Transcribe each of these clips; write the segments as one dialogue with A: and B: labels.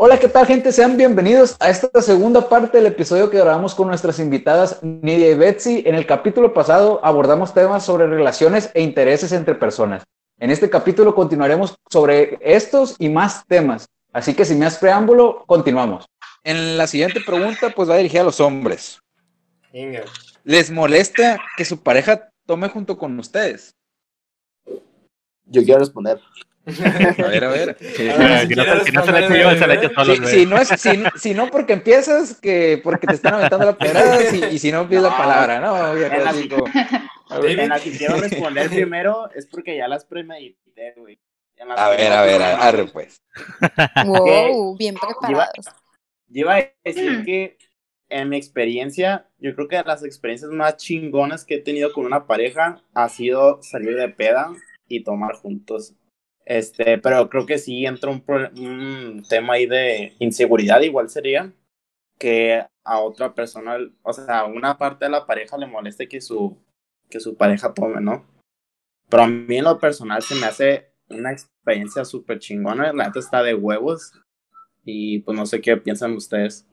A: Hola, ¿qué tal gente? Sean bienvenidos a esta segunda parte del episodio que grabamos con nuestras invitadas Nidia y Betsy. En el capítulo pasado abordamos temas sobre relaciones e intereses entre personas. En este capítulo continuaremos sobre estos y más temas. Así que sin más preámbulo, continuamos. En la siguiente pregunta, pues va dirigida a los hombres. ¿Les molesta que su pareja tome junto con ustedes?
B: Yo quiero responder.
A: A ver, a ver. Si no porque empiezas, que porque te están aventando la pedrada, y si no pides la palabra, ¿no?
B: En la, que quiero responder primero es porque ya las premedité, güey.
A: A ver, a ver, a ver, pues.
C: Wow, bien preparados.
B: Iba a decir que en mi experiencia, yo creo que las experiencias más chingonas que he tenido con una pareja ha sido salir de peda y tomar juntos. Este, pero creo que sí entra un, un tema ahí de inseguridad, igual sería que a otra persona, o sea, a una parte de la pareja le moleste que su, que su pareja tome, ¿no? Pero a mí en lo personal se me hace una experiencia súper chingona, la neta está de huevos y pues no sé qué piensan ustedes.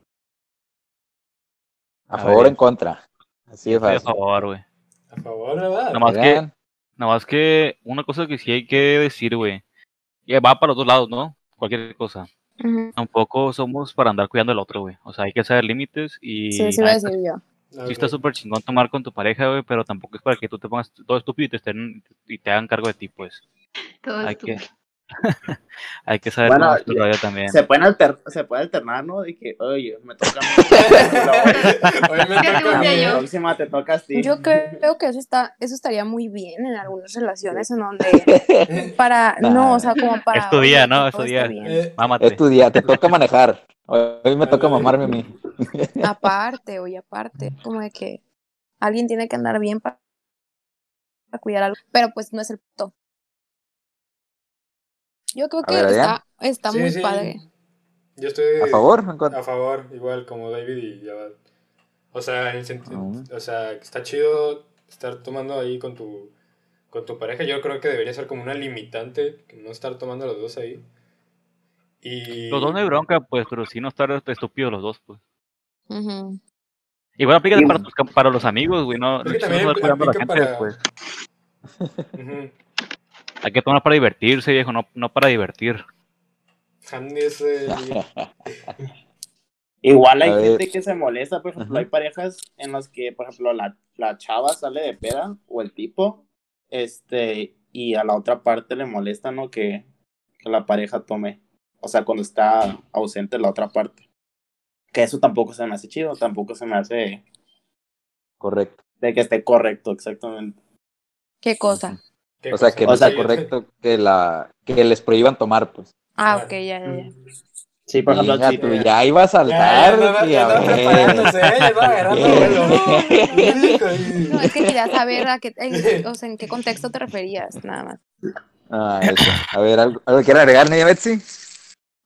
A: A, favor o en contra. Así es
D: A favor, güey.
E: A favor, ¿verdad?
D: Nada más que, nada más que una cosa que sí hay que decir, güey. Va para los dos lados, ¿no? Cualquier cosa. Tampoco somos para andar cuidando al otro, güey. O sea, hay que saber límites y...
C: Sí, sí voy a decir yo.
D: Sí está súper chingón tomar con tu pareja, güey, pero tampoco es para que tú te pongas todo estúpido y te, estén, y te hagan cargo de ti, pues.
C: Todo
D: hay
C: estúpido.
D: que Hay que saber
B: bueno,
D: también.
B: Se pueden alter, se puede alternar, ¿no? De que, oye, me toca a mí.
E: Oye, me toca.
B: La próxima te toca a ti.
C: Yo creo que eso está, eso estaría muy bien en algunas relaciones en donde para, no, o sea, como para.
D: Es tu día, ¿no? Es
C: todo
D: tu
C: está
D: día.
C: bien.
E: Eh,
D: Mámate.
A: Es tu día, te toca manejar. Hoy me toca mamarme a mí.
C: Aparte, oye, aparte, como de que alguien tiene que andar bien para, para cuidar algo, pero pues no es el punto. Yo creo
A: A
C: que
A: ver,
C: está, está
E: Sí,
C: muy
E: sí.
C: padre.
E: Yo estoy
A: ¿A favor
E: a favor, igual como David y ya va. O sea, en el sentido,
A: Ah.
E: o sea, está chido estar tomando ahí con tu con tu pareja. Yo creo que debería ser como una limitante, no estar tomando los dos ahí. Y
D: Los dos no hay bronca, pues, pero sí no estar estúpidos los dos, pues.
C: Ujú.
D: Igual aplica para, para los amigos, güey. No,
E: Es que
D: no
E: también
D: gente,
E: para-
D: pues.
E: Ujú.
D: Hay que tomar para divertirse, viejo, no, no para divertir.
B: Igual hay gente que se molesta, por ejemplo,
A: Ajá.
B: hay parejas en las que, por ejemplo, la, la chava sale de peda o el tipo, este, y a la otra parte le molesta, ¿no? Que, que la pareja tome, o sea, cuando está ausente la otra parte. Que eso tampoco se me hace chido, tampoco se me hace
A: Correcto.
B: de que esté correcto, exactamente.
C: ¿Qué cosa?
E: ¿Qué
A: O sea, que no
B: O sea,
A: sea correcto que, la, que les prohíban tomar, pues.
C: Ah, ok, ya, ya, ya.
B: Sí, por ejemplo,
A: tú ya iba a saltar.
E: ya, ya,
A: y
E: ya ya estaba agarrando vuelo.
C: No, es que quería saber a qué, en, o sea, en qué contexto te referías, nada más.
A: Ah, eso. A ver, ¿algo, algo quiere agregar, Nidia Betsy?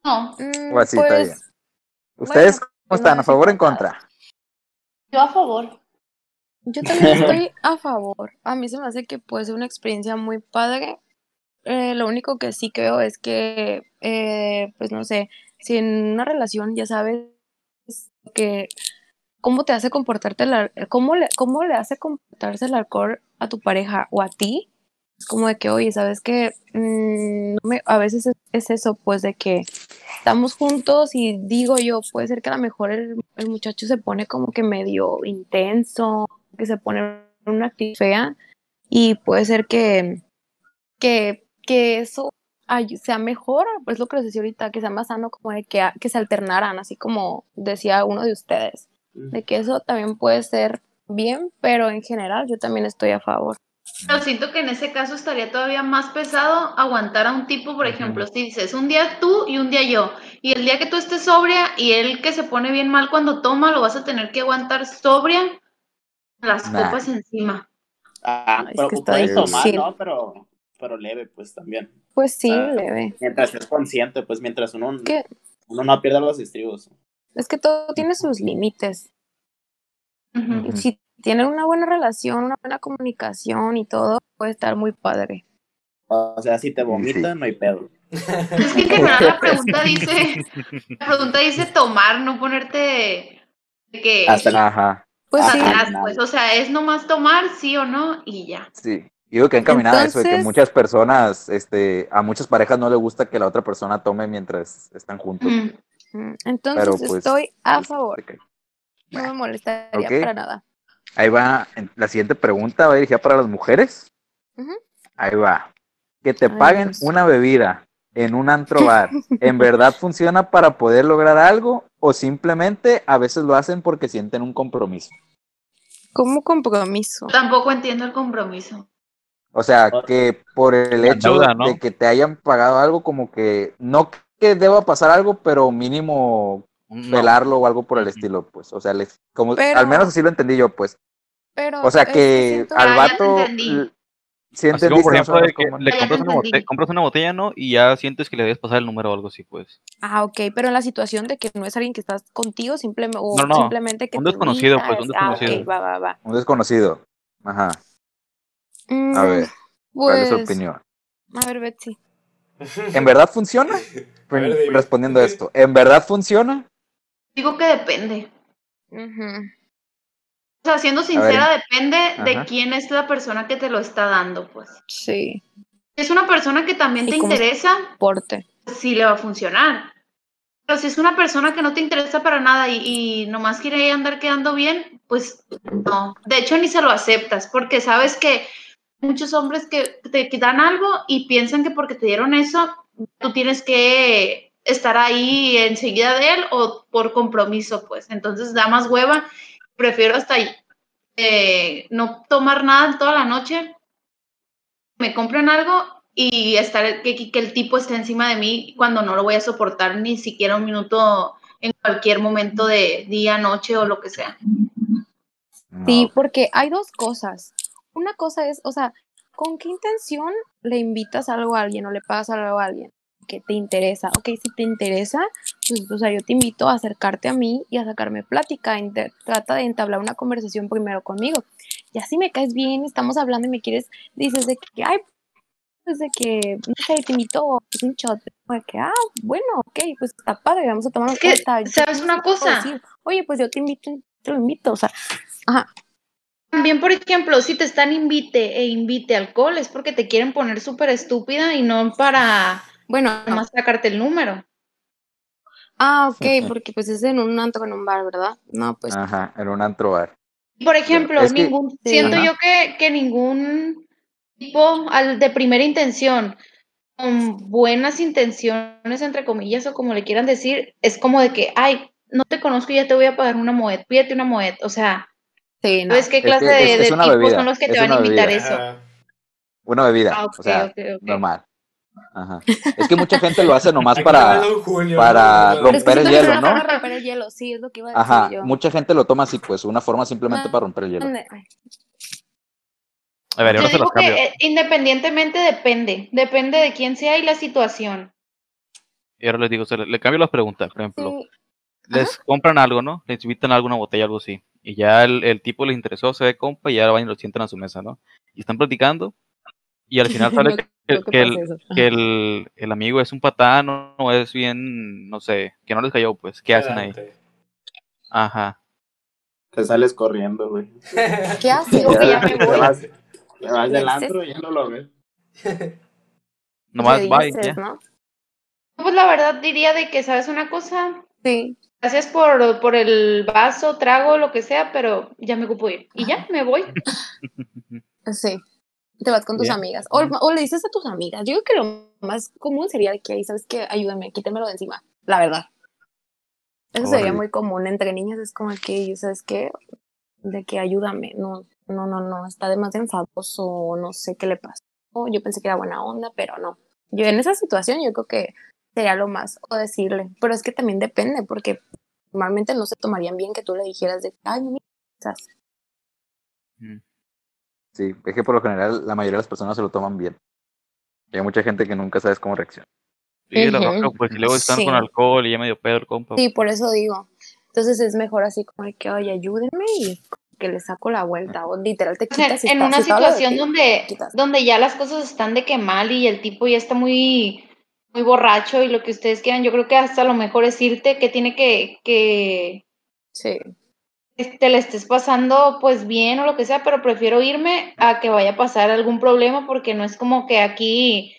F: No,
C: Mm,
A: O así, está
C: pues,
A: bien. ¿Ustedes
C: Bueno,
A: cómo están?
C: no
A: ¿A favor o en contra?
F: yo a favor.
C: Yo también estoy a favor. A mí se me hace que puede ser una experiencia muy padre. Eh, lo único que sí creo es que, eh, pues no sé, si en una relación ya sabes que cómo te hace comportarte, el, cómo le, cómo le hace comportarse el alcohol a tu pareja o a ti, es como de que, oye, sabes que mm, a veces es, es eso, pues de que estamos juntos y digo yo, puede ser que a lo mejor el, el muchacho se pone como que medio intenso, que se pone una actitud fea y puede ser que, que, que eso ay- sea mejor, pues lo que les decía ahorita, que sea más sano como de que, a- que se alternaran, así como decía uno de ustedes, de que eso también puede ser bien, pero en general yo también estoy a favor.
F: Pero siento que en ese caso estaría todavía más pesado aguantar a un tipo, por ejemplo, si dices un día tú y un día yo, y el día que tú estés sobria y él que se pone bien mal cuando toma, lo vas a tener que aguantar sobria, las
A: Nah.
F: copas encima.
B: Ah,
C: Es
B: pero
C: que está
B: puedes tomar. ¿no? Pero, pero leve, pues también.
C: Pues sí,
B: Ah.
C: leve.
B: Mientras estés consciente, pues mientras uno,
C: ¿Qué?
B: uno no pierda los estribos.
C: Es que todo tiene sus límites. Si tienen una buena relación, una buena comunicación y todo, puede estar muy padre.
B: O sea, si te vomitan, no hay pedo.
F: Es que en general la pregunta dice, la pregunta dice tomar, no ponerte de que
B: Hasta la-
A: Ajá.
C: Pues sí,
F: atrás, pues, o sea, es nomás tomar, sí o no, y ya.
A: Sí. Digo que encaminada a eso, de que
C: Entonces-
A: muchas personas, este, a muchas parejas no les gusta que la otra persona tome mientras están juntos.
F: Mm.
C: Entonces
A: Pero, pues,
C: estoy a
A: pues,
C: favor. No me molestaría para nada.
A: Ahí va, la siguiente pregunta va dirigida para las mujeres. Ahí va. Que te
C: Ay,
A: paguen
C: Dios.
A: una bebida en un antro bar, ¿en verdad funciona para poder lograr algo o simplemente a veces lo hacen porque sienten un compromiso?
C: Como compromiso.
F: Tampoco entiendo el compromiso.
A: O sea, que por el hecho
D: deuda, ¿no?
A: de que te hayan pagado algo, como que no que deba pasar algo, pero mínimo
D: No.
A: velarlo o algo por el estilo, pues. O sea, les, como,
C: Pero-
A: al menos así lo entendí yo, pues.
C: Pero
A: O sea, que
C: siento-
A: al
F: Ah,
A: vato... Sí,
D: Así como por ejemplo, de que le compras una, botella, compras una botella, ¿no? Y ya sientes que le debes pasar el número o algo así, pues.
C: Ah, ok, pero en la situación de que no es alguien que estás contigo, simplemente, o
D: No, no,
C: simplemente que
D: un
C: te
D: desconocido, pues, un
C: ubicas. Ah,
D: desconocido.
C: ok, va, va, va.
A: Un desconocido. Ajá. A
C: Mm,
A: ver, ¿cuál es su
C: pues,
A: opinión?
C: A ver, Betsy.
A: ¿En verdad funciona?
E: Dime.
A: Respondiendo a esto, ¿en verdad funciona?
F: Digo que depende. O sea, siendo sincera, depende de quién es la persona que te lo está dando, pues.
C: Sí,
F: Si es una persona que también
C: ¿Y
F: te interesa,
C: porte.
F: pues sí le va a funcionar. Pero si es una persona que no te interesa para nada y, y nomás quiere andar quedando bien, pues no. De hecho, ni se lo aceptas, porque sabes que muchos hombres que te dan algo y piensan que porque te dieron eso, tú tienes que estar ahí enseguida de él o por compromiso, pues. Entonces da más hueva. Prefiero hasta eh, no tomar nada toda la noche, me compren algo y estar que, que el tipo esté encima de mí cuando no lo voy a soportar ni siquiera un minuto en cualquier momento de día, noche o lo que sea.
C: Sí, porque hay dos cosas. Una cosa es, o sea, ¿con qué intención le invitas algo a alguien o le pagas algo a alguien? Que te interesa. Ok, si te interesa, pues, o sea, yo te invito a acercarte a mí y a sacarme plática. trata de entablar una conversación primero conmigo. Ya si me caes bien, estamos hablando y me quieres, dices de que, ay, pues de que, no sé, te invito pues, un shot. De que, ah, bueno, ok, pues está padre, vamos a tomar. Yo
F: ¿sabes una cosa?
C: decir. Oye, pues yo te invito, te lo invito, o sea, ajá.
F: También, por ejemplo, si te están invite e invite alcohol, es porque te quieren poner súper estúpida y no para
C: Bueno,
F: nomás sacarte el número.
C: Ah, ok, porque pues es en un antro, en un bar, ¿verdad? No, pues
A: Ajá, en un antro bar.
F: Por ejemplo,
A: Es que-
F: ningún, siento yo que, que ningún tipo al de primera intención, con buenas intenciones, entre comillas, o como le quieran decir, es como de que, ay, no te conozco y ya te voy a pagar una moed, pídete una moed. O sea,
C: sí, no.
F: ¿sabes qué
A: Es
F: clase
A: que
F: de,
A: es- es
F: de
A: una
F: tipos
A: bebida,
F: son los que te van a invitar
A: bebida.
F: eso?
A: Una bebida,
F: Ah,
A: o sea,
F: ok, ok.
A: normal. Ajá. Es que mucha gente lo hace nomás para...
E: Julio,
A: para
E: ¿no?
C: Pero es que
A: romper el
C: que
A: hielo, ¿no?
C: de romper el hielo, sí, es lo que iba a decir
A: Ajá,
C: yo.
A: mucha gente lo toma así, pues, una forma simplemente
C: Ah,
A: para romper el hielo.
D: A ver,
F: Yo
D: ahora se los cambio.
F: que eh, independientemente depende, depende de quién sea y la situación.
D: Y ahora les digo, o sea, le, le cambio las preguntas. Por ejemplo,
C: Sí,
D: les compran algo, ¿no? Les invitan alguna botella, algo así. Y ya el, el tipo les interesó, se ve compa y ya van y lo sientan a su mesa, ¿no? Y están platicando. Y al final sale
C: No
D: que, el, que el, el amigo es un patán o es bien, no sé, que no les cayó, pues. ¿Qué hacen ahí? Ajá.
B: Te sales corriendo, güey.
C: ¿Qué haces?
F: Ya me
B: Te vas, te vas del
C: Le
B: antro y ya no lo ves.
D: Nomás bye, ya.
C: ¿no?
F: Pues la verdad diría de que, ¿sabes una cosa?
C: Sí.
F: Gracias por, por el vaso, trago, lo que sea, pero ya me ocupo ir. Y ya, me voy.
C: Sí. Te vas con tus amigas. O, o le dices a tus amigas. Yo creo que lo más común sería de que ahí, ¿sabes qué? Ayúdame, quítemelo de encima. La verdad. Eso sería muy común entre niñas. Es como que, ¿sabes qué? De que ayúdame. No, no, no, no. Está demasiado enfadoso. o No sé qué le pasó. Yo pensé que era buena onda, pero no. Yo en esa situación yo creo que sería lo más. O decirle. Pero es que también depende, porque normalmente no se tomarían bien que tú le dijeras de, ay, me interesas".
A: Sí, es que por lo general la mayoría de las personas se lo toman bien. Y hay mucha gente que nunca sabes cómo reacciona.
D: Sí, la
C: Ujú.
D: bronca, pues, y luego están
C: Sí.
D: con alcohol y ya medio pedo el compa.
C: Sí, por eso digo. Entonces es mejor así como que, oye, ayúdenme y que le saco la vuelta, o literal te
F: O sea,
C: quitas. y
F: en una situación
C: ti,
F: donde, donde ya las cosas están de que mal y el tipo ya está muy, muy borracho y lo que ustedes quieran, yo creo que hasta lo mejor es irte, que tiene que, que
C: Sí.
F: Te le estés pasando pues bien o lo que sea, pero prefiero irme a que vaya a pasar algún problema porque no es como que aquí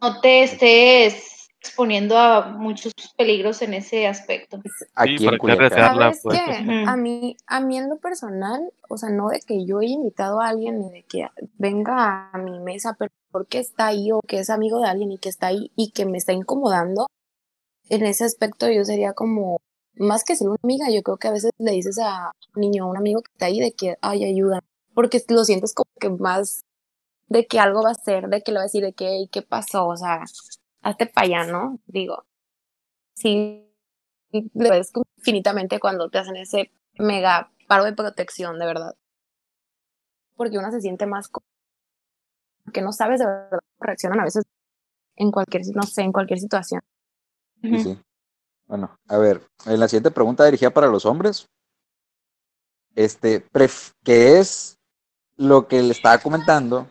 F: no te estés exponiendo a muchos peligros en ese aspecto.
A: Aquí
D: para
A: en
D: que
A: Culiacán.
D: arriesgarla,
C: ¿Sabes
D: pues.
C: qué? A mí, a mí en lo personal, o sea, no de que yo haya invitado a alguien ni de que venga a mi mesa, pero porque está ahí o que es amigo de alguien y que está ahí y que me está incomodando, en ese aspecto yo sería como, más que ser una amiga, yo creo que a veces le dices a un niño o un amigo que está ahí de que, ay, ayuda, porque lo sientes como que más de que algo va a ser, de que le va a decir de que, "Ey, ¿qué pasó? O sea, hazte para allá, ¿no? Digo, sí, le ves como infinitamente cuando te hacen ese mega paro de protección, de verdad. Porque uno se siente más como que no sabes de verdad cómo reaccionan a veces en cualquier, no sé, en cualquier situación.
A: Sí, sí. Bueno, a ver, en la siguiente pregunta dirigida para los hombres. Este, pref- ¿qué es lo que le estaba comentando?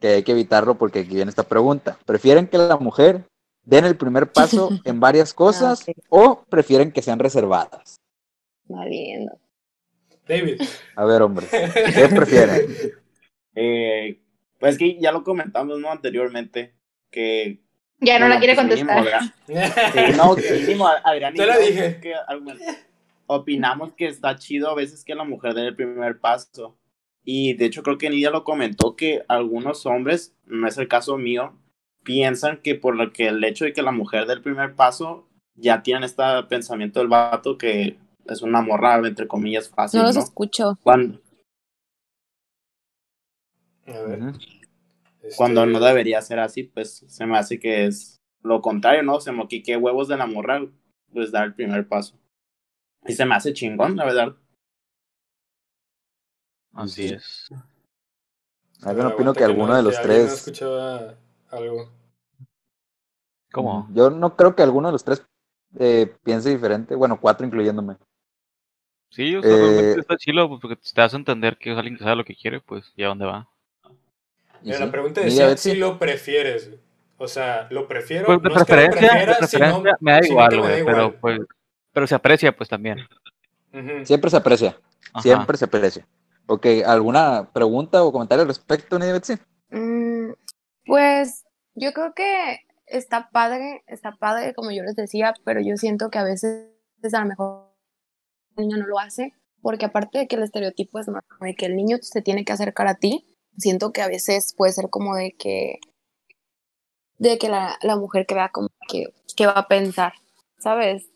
A: Que hay que evitarlo porque aquí viene esta pregunta. ¿Prefieren que la mujer den el primer paso en varias cosas
C: ok.
A: o prefieren que sean reservadas?
C: Valiendo.
E: David.
A: A ver, hombres, ¿qué prefieren?
B: Eh, pues que ya lo comentamos ¿no? anteriormente, que...
F: Ya no la quiere
B: pues
F: contestar.
B: ¿verdad? Sí, no, que mínimo, Adrián
E: Te la dije.
B: que, opinamos que está chido a veces que la mujer dé el primer paso. Y de hecho creo que Nidia lo comentó que algunos hombres, no es el caso mío, piensan que por lo que el hecho de que la mujer dé el primer paso, ya tienen este pensamiento del vato que es una morra, entre comillas, fácil,
C: No
B: ¿no?
C: los escucho.
B: Cuando,
E: A ver. Este,
B: cuando no debería ser así, pues se me hace que es lo contrario, ¿no? Se me que qué huevos de la morra, pues dar el primer paso. Y se me hace chingón, la verdad.
D: Así es.
A: Yo
E: a ver,
A: no opino que alguno
E: no-
A: de los
E: alguien No
A: tres.
E: escuchaba algo.
D: ¿Cómo?
A: Yo no creo que alguno de los tres eh, piense diferente. Bueno, cuatro incluyéndome.
D: Sí, o sea,
A: Eh,
D: está chilo, pues, porque te das a entender que es alguien que sabe lo que quiere, pues, y a dónde va.
A: Y
E: Mira,
A: sí.
E: la pregunta
A: Betsy.
E: si lo prefieres. O sea, lo prefiero.
D: Pues de
E: no es que lo
D: preferencia, de
E: sino-
D: me da igual,
E: me da
D: pero pues, pero se aprecia pues también.
A: Siempre se aprecia.
D: Ajá.
A: Siempre se aprecia. Ok, ¿alguna pregunta o comentario al respecto, Nidia Betsy?
C: Mm, pues yo creo que está padre, está padre, como yo les decía, pero yo siento que a veces a lo mejor el niño no lo hace, porque aparte de que el estereotipo es más de que el niño se tiene que acercar a ti, siento que a veces puede ser como de que de que la, la mujer crea como que, que va a pensar, ¿sabes?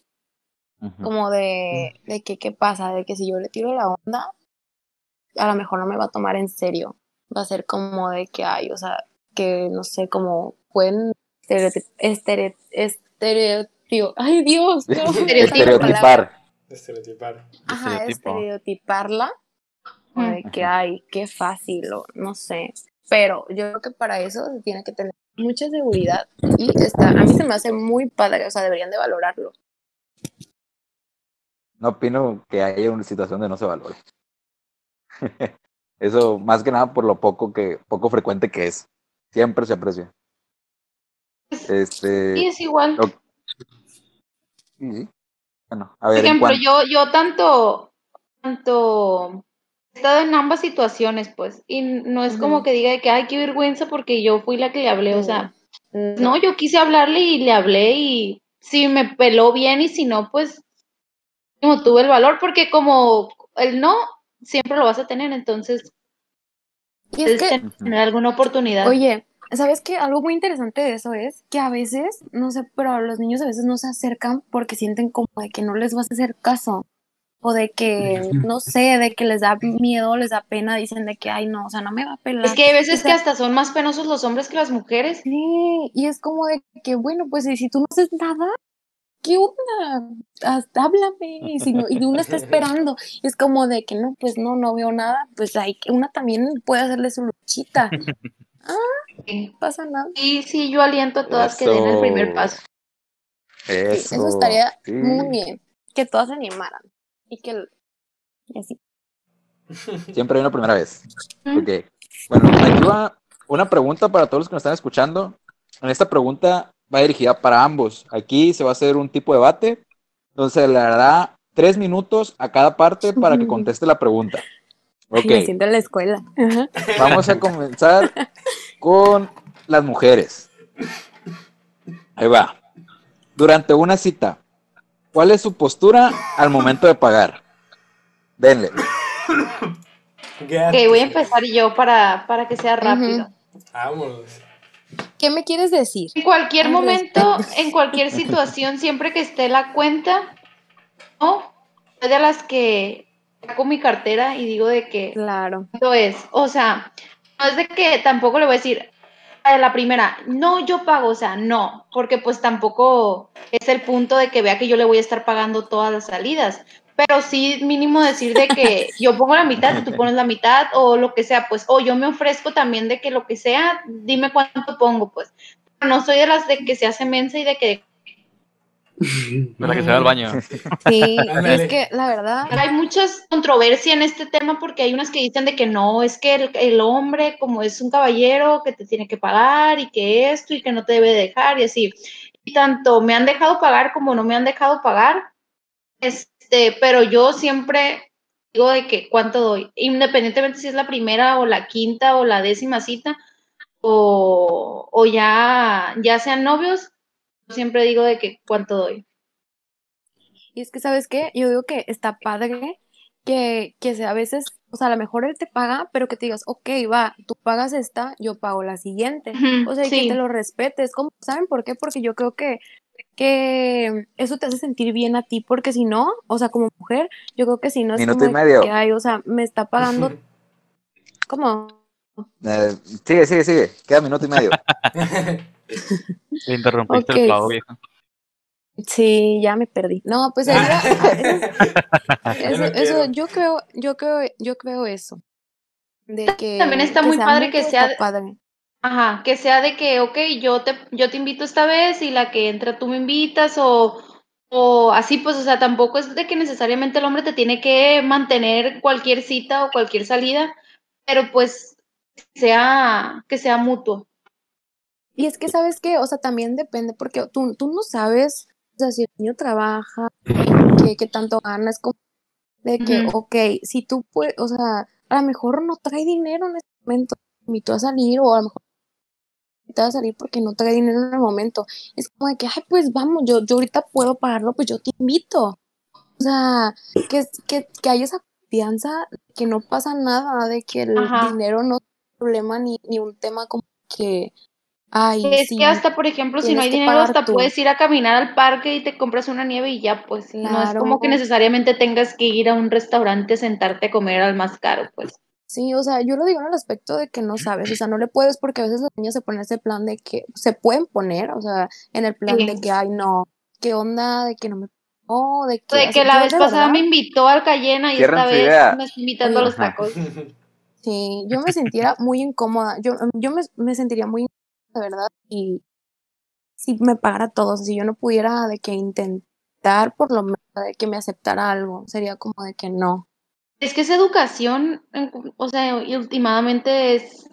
C: Como de, de que qué pasa, de que si yo le tiro la onda, a lo mejor no me va a tomar en serio. Va a ser como de que hay, o sea, que no sé, como pueden estereotip- estere- estereotip- ay Dios, no.
A: Estereotipar.
E: Estereotipar.
C: Ajá, estereotiparla. O de que ay, qué fácil, o no sé. Pero yo creo que para eso se tiene que tener mucha seguridad y está, a mí se me hace muy padre, o sea, deberían de valorarlo.
A: No opino que haya una situación de no se valore. Eso, más que nada por lo poco que, poco frecuente que es. Siempre se aprecia. Este.
F: Sí, es igual.
A: lo- sí, sí. Bueno, a
F: Por
A: ver, en
F: ejemplo, yo, yo tanto, tanto estado en ambas situaciones, pues, y no es como que diga de que, ay, qué vergüenza porque yo fui la que le hablé, o sea, no, yo quise hablarle y le hablé y si me peló bien y si no, pues, como tuve el valor, porque como el no, siempre lo vas a tener, entonces,
C: Y es que,
F: tener alguna oportunidad.
C: oye, ¿sabes qué? Algo muy interesante de eso es que a veces, no sé, pero los niños a veces no se acercan porque sienten como de que no les vas a hacer caso. O de que, no sé, de que les da miedo, les da pena, dicen de que, ay, no, o sea, no me va a pelar.
F: es que hay veces
C: O sea,
F: que hasta son más penosos los hombres que las mujeres.
C: Sí, y es como de que, bueno, pues y si tú no haces nada, ¿qué onda? Haz- háblame, y si no, y uno está esperando, y es como de que no, pues no, no veo nada, pues hay que, una también puede hacerle su luchita, no pasa nada.
F: Y sí, yo aliento a todas que den el primer
A: Eso.
F: paso.
C: Sí,
A: Eso,
C: eso estaría
A: sí.
C: muy bien, que todas se animaran, y que, y así.
A: Siempre hay una primera vez. Ok. Bueno, aquí va una pregunta para todos los que nos están escuchando. En esta pregunta va dirigida para ambos. Aquí se va a hacer un tipo de debate. Entonces le dará tres minutos a cada parte para que conteste la pregunta. Ok.
C: Me siento en la escuela. Ajá.
A: Vamos a comenzar con las mujeres. Ahí va. Durante una cita, ¿cuál es su postura al momento de pagar? Denle.
F: Ok, voy a empezar yo para, para que sea rápido.
E: Vámonos.
C: ¿Qué me quieres decir?
F: En cualquier
C: Al
F: momento, en cualquier situación, siempre que esté la cuenta, ¿no? Soy de las que saco mi cartera y digo de que
C: Claro.
F: cuánto es. O sea, no es de que tampoco le voy a decir a la primera, no, yo pago, o sea, no, porque pues tampoco es el punto de que vea que yo le voy a estar pagando todas las salidas. Pero sí mínimo decir de que yo pongo la mitad tú pones la mitad o lo que sea, pues, o yo me ofrezco también de que lo que sea, dime cuánto pongo, pues. No soy de las de que se hace mensa y de que
D: Para que se va al baño.
C: Sí, es que la verdad,
F: hay muchas controversia en este tema porque hay unas que dicen de que no, es que el, el hombre como es un caballero que te tiene que pagar y que esto y que no te debe dejar y así. Y tanto me han dejado pagar como no me han dejado pagar. Este, pero yo siempre digo de que cuánto doy, independientemente si es la primera o la quinta o la décima cita o, o ya, ya sean novios, siempre digo de que cuánto doy.
C: y es que, ¿sabes qué? Yo digo que está padre que, que sea a veces, o sea, a lo mejor él te paga, pero que te digas, ok, va, tú pagas esta, yo pago la siguiente. O sea, y que te lo respetes. ¿Cómo? ¿Saben por qué? Porque yo creo que, que eso te hace sentir bien a ti, porque si no, o sea, como mujer, yo creo que si no es
A: Minuto
C: como
A: y medio.
C: que, ay, o sea, me está pagando, ¿cómo?
A: Eh, sigue, sigue, sigue. Queda minuto y medio.
D: Te interrumpiste el clavo, vieja.
C: Sí, ya me perdí. No, pues eso, yo creo, yo creo, yo creo eso. De que
F: También está muy padre que sea-
C: padre.
F: Ajá, que sea de que, ok, yo te, yo te invito esta vez y la que entra tú me invitas o, o así, pues, o sea, tampoco es de que necesariamente el hombre te tiene que mantener cualquier cita o cualquier salida, pero pues sea, que sea mutuo.
C: Y es que, ¿sabes qué? O sea, también depende, porque tú, tú no sabes, o sea, si el niño trabaja, qué, qué tanto gana, es como de que,
F: Ujú.
C: ok, si tú puedes, o sea, a lo mejor no trae dinero en ese momento, te invitó a salir, o a lo mejor te va a salir porque no trae dinero en el momento. Es como de que, ay, pues vamos, yo, yo ahorita puedo pagarlo, pues yo te invito. O sea, que, que, que hay esa confianza, que no pasa nada, de que el
F: Ajá.
C: dinero no problema ni, ni un tema como que, ay,
F: Es
C: sí,
F: que hasta, por ejemplo, si no hay dinero, hasta
C: tú.
F: puedes ir a caminar al parque y te compras una nieve y ya, pues, no es como que necesariamente tengas que ir a un restaurante, sentarte a comer al más caro, pues.
C: Sí, o sea, yo lo digo en el aspecto de que no sabes, o sea, no le puedes porque a veces los niños se ponen ese plan de que se pueden poner, o sea, en el plan
F: Sí.
C: de que, ay, no, qué onda, de que no me pagó, de que,
F: De
C: así,
F: que la vez pasada me invitó al Cayena y
A: Cierren
F: esta vez
A: idea.
F: me está invitando a los tacos.
C: Sí, yo me sentiría muy incómoda, yo, yo me, me sentiría muy incómoda, de verdad, y si me pagara todo, si yo no pudiera de que intentar por lo menos de que me aceptara algo, sería como de que no.
F: Es que esa educación, o sea, y últimamente es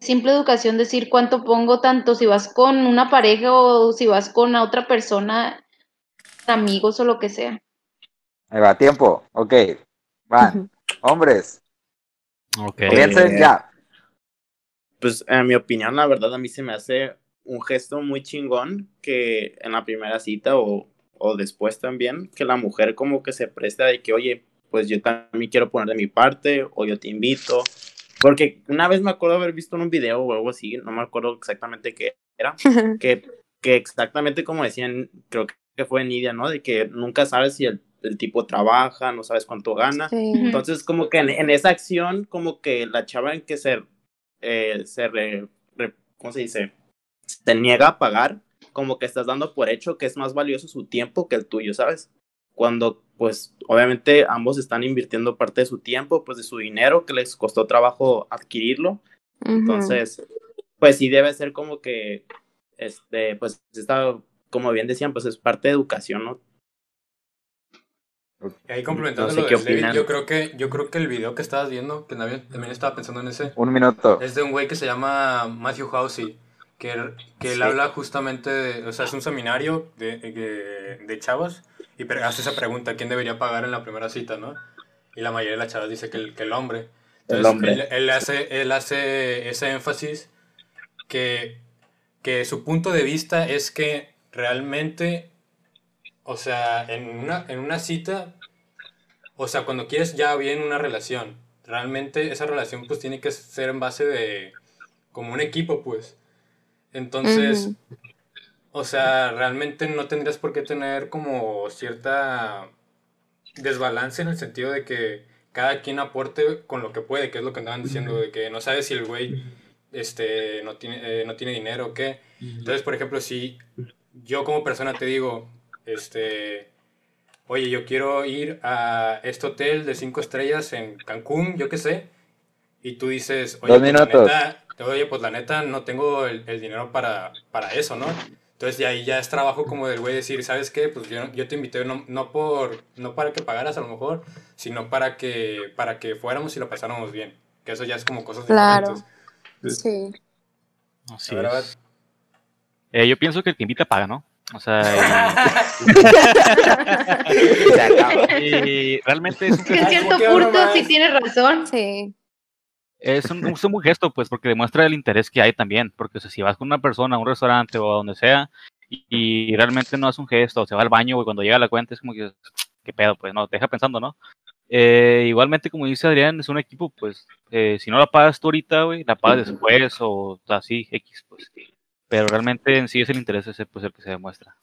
F: simple educación decir cuánto pongo, tanto si vas con una pareja o si vas con a otra persona, amigos o lo que sea.
A: Ahí va, tiempo. Ok. Van. Hombres,
D: Ok.
B: Eh,
A: ya.
B: Pues en mi opinión, la verdad, a mí se me hace un gesto muy chingón que en la primera cita o, o después también, que la mujer como que se presta de que, oye, pues yo también quiero poner de mi parte o yo te invito. Porque una vez me acuerdo haber visto en un video o algo así, no me acuerdo exactamente qué era, que, que exactamente como decían, creo que fue Nidia, ¿no? De que nunca sabes si el, el tipo trabaja, no sabes cuánto gana.
C: Sí.
B: Entonces, como que en, en esa acción, como que la chava en que se, eh, se re- re- ¿cómo se dice? Se niega a pagar, como que estás dando por hecho que es más valioso su tiempo que el tuyo, ¿sabes? Cuando, pues, obviamente ambos están invirtiendo parte de su tiempo, pues, de su dinero, que les costó trabajo adquirirlo. Entonces, pues sí debe ser como que, este, pues, esta, como bien decían, pues es parte de educación, ¿no?
E: Y ahí complementando
B: No sé
E: lo
B: qué
E: de yo creo que yo creo que el video que estabas viendo, que también, también estaba pensando en ese,
A: Un minuto.
E: es de un güey que se llama Matthew Housey, que, que él
B: Sí.
E: habla justamente de, o sea, es un seminario de, de, de chavos y hace esa pregunta, ¿quién debería pagar en la primera cita, no? Y la mayoría de las chavas dice que el, que el hombre.
B: El
E: Entonces,
B: hombre.
E: Él, él hace, él hace ese énfasis que, que su punto de vista es que realmente, o sea, en una, en una cita, o sea, cuando quieres ya bien una relación, realmente esa relación pues tiene que ser en base de como un equipo, pues. Entonces, o sea, realmente no tendrías por qué tener como cierta desbalance en el sentido de que cada quien aporte con lo que puede, que es lo que andaban diciendo, de que no sabes si el güey este, no, tiene, eh, no tiene dinero o qué. Entonces, por ejemplo, si yo como persona te digo, este, oye, yo quiero ir a este hotel de cinco estrellas en Cancún, yo qué sé, y tú dices, oye,
A: Dos
E: pues, la neta, oye, pues la neta no tengo el, el dinero para, para eso, ¿no? Entonces de ahí ya es trabajo como del güey decir, ¿sabes qué? Pues yo, yo te invité no, no, por, no para que pagaras a lo mejor, sino para que, para que fuéramos y lo pasáramos bien. Que eso ya es como cosas
C: Claro.
E: diferentes.
C: Sí.
D: Así es. Eh, yo pienso que el que invita paga, ¿no? O sea, y, y realmente es un,
E: Ay,
F: cierto
E: ¿cómo que ahora
F: punto sí tienes razón.
C: Sí.
D: es un, es un buen gesto, pues, porque demuestra el interés que hay también. Porque o sea, si vas con una persona a un restaurante o a donde sea y, y realmente no hace un gesto, o se va al baño y cuando llega la cuenta es como que, ¿qué pedo? Pues no, te deja pensando, ¿no? Eh, igualmente, como dice Adrián, es un equipo, pues, eh, si no la pagas tú ahorita, güey, la pagas después o así, X, pues. Pero realmente en sí es el interés ese, pues, el que se demuestra.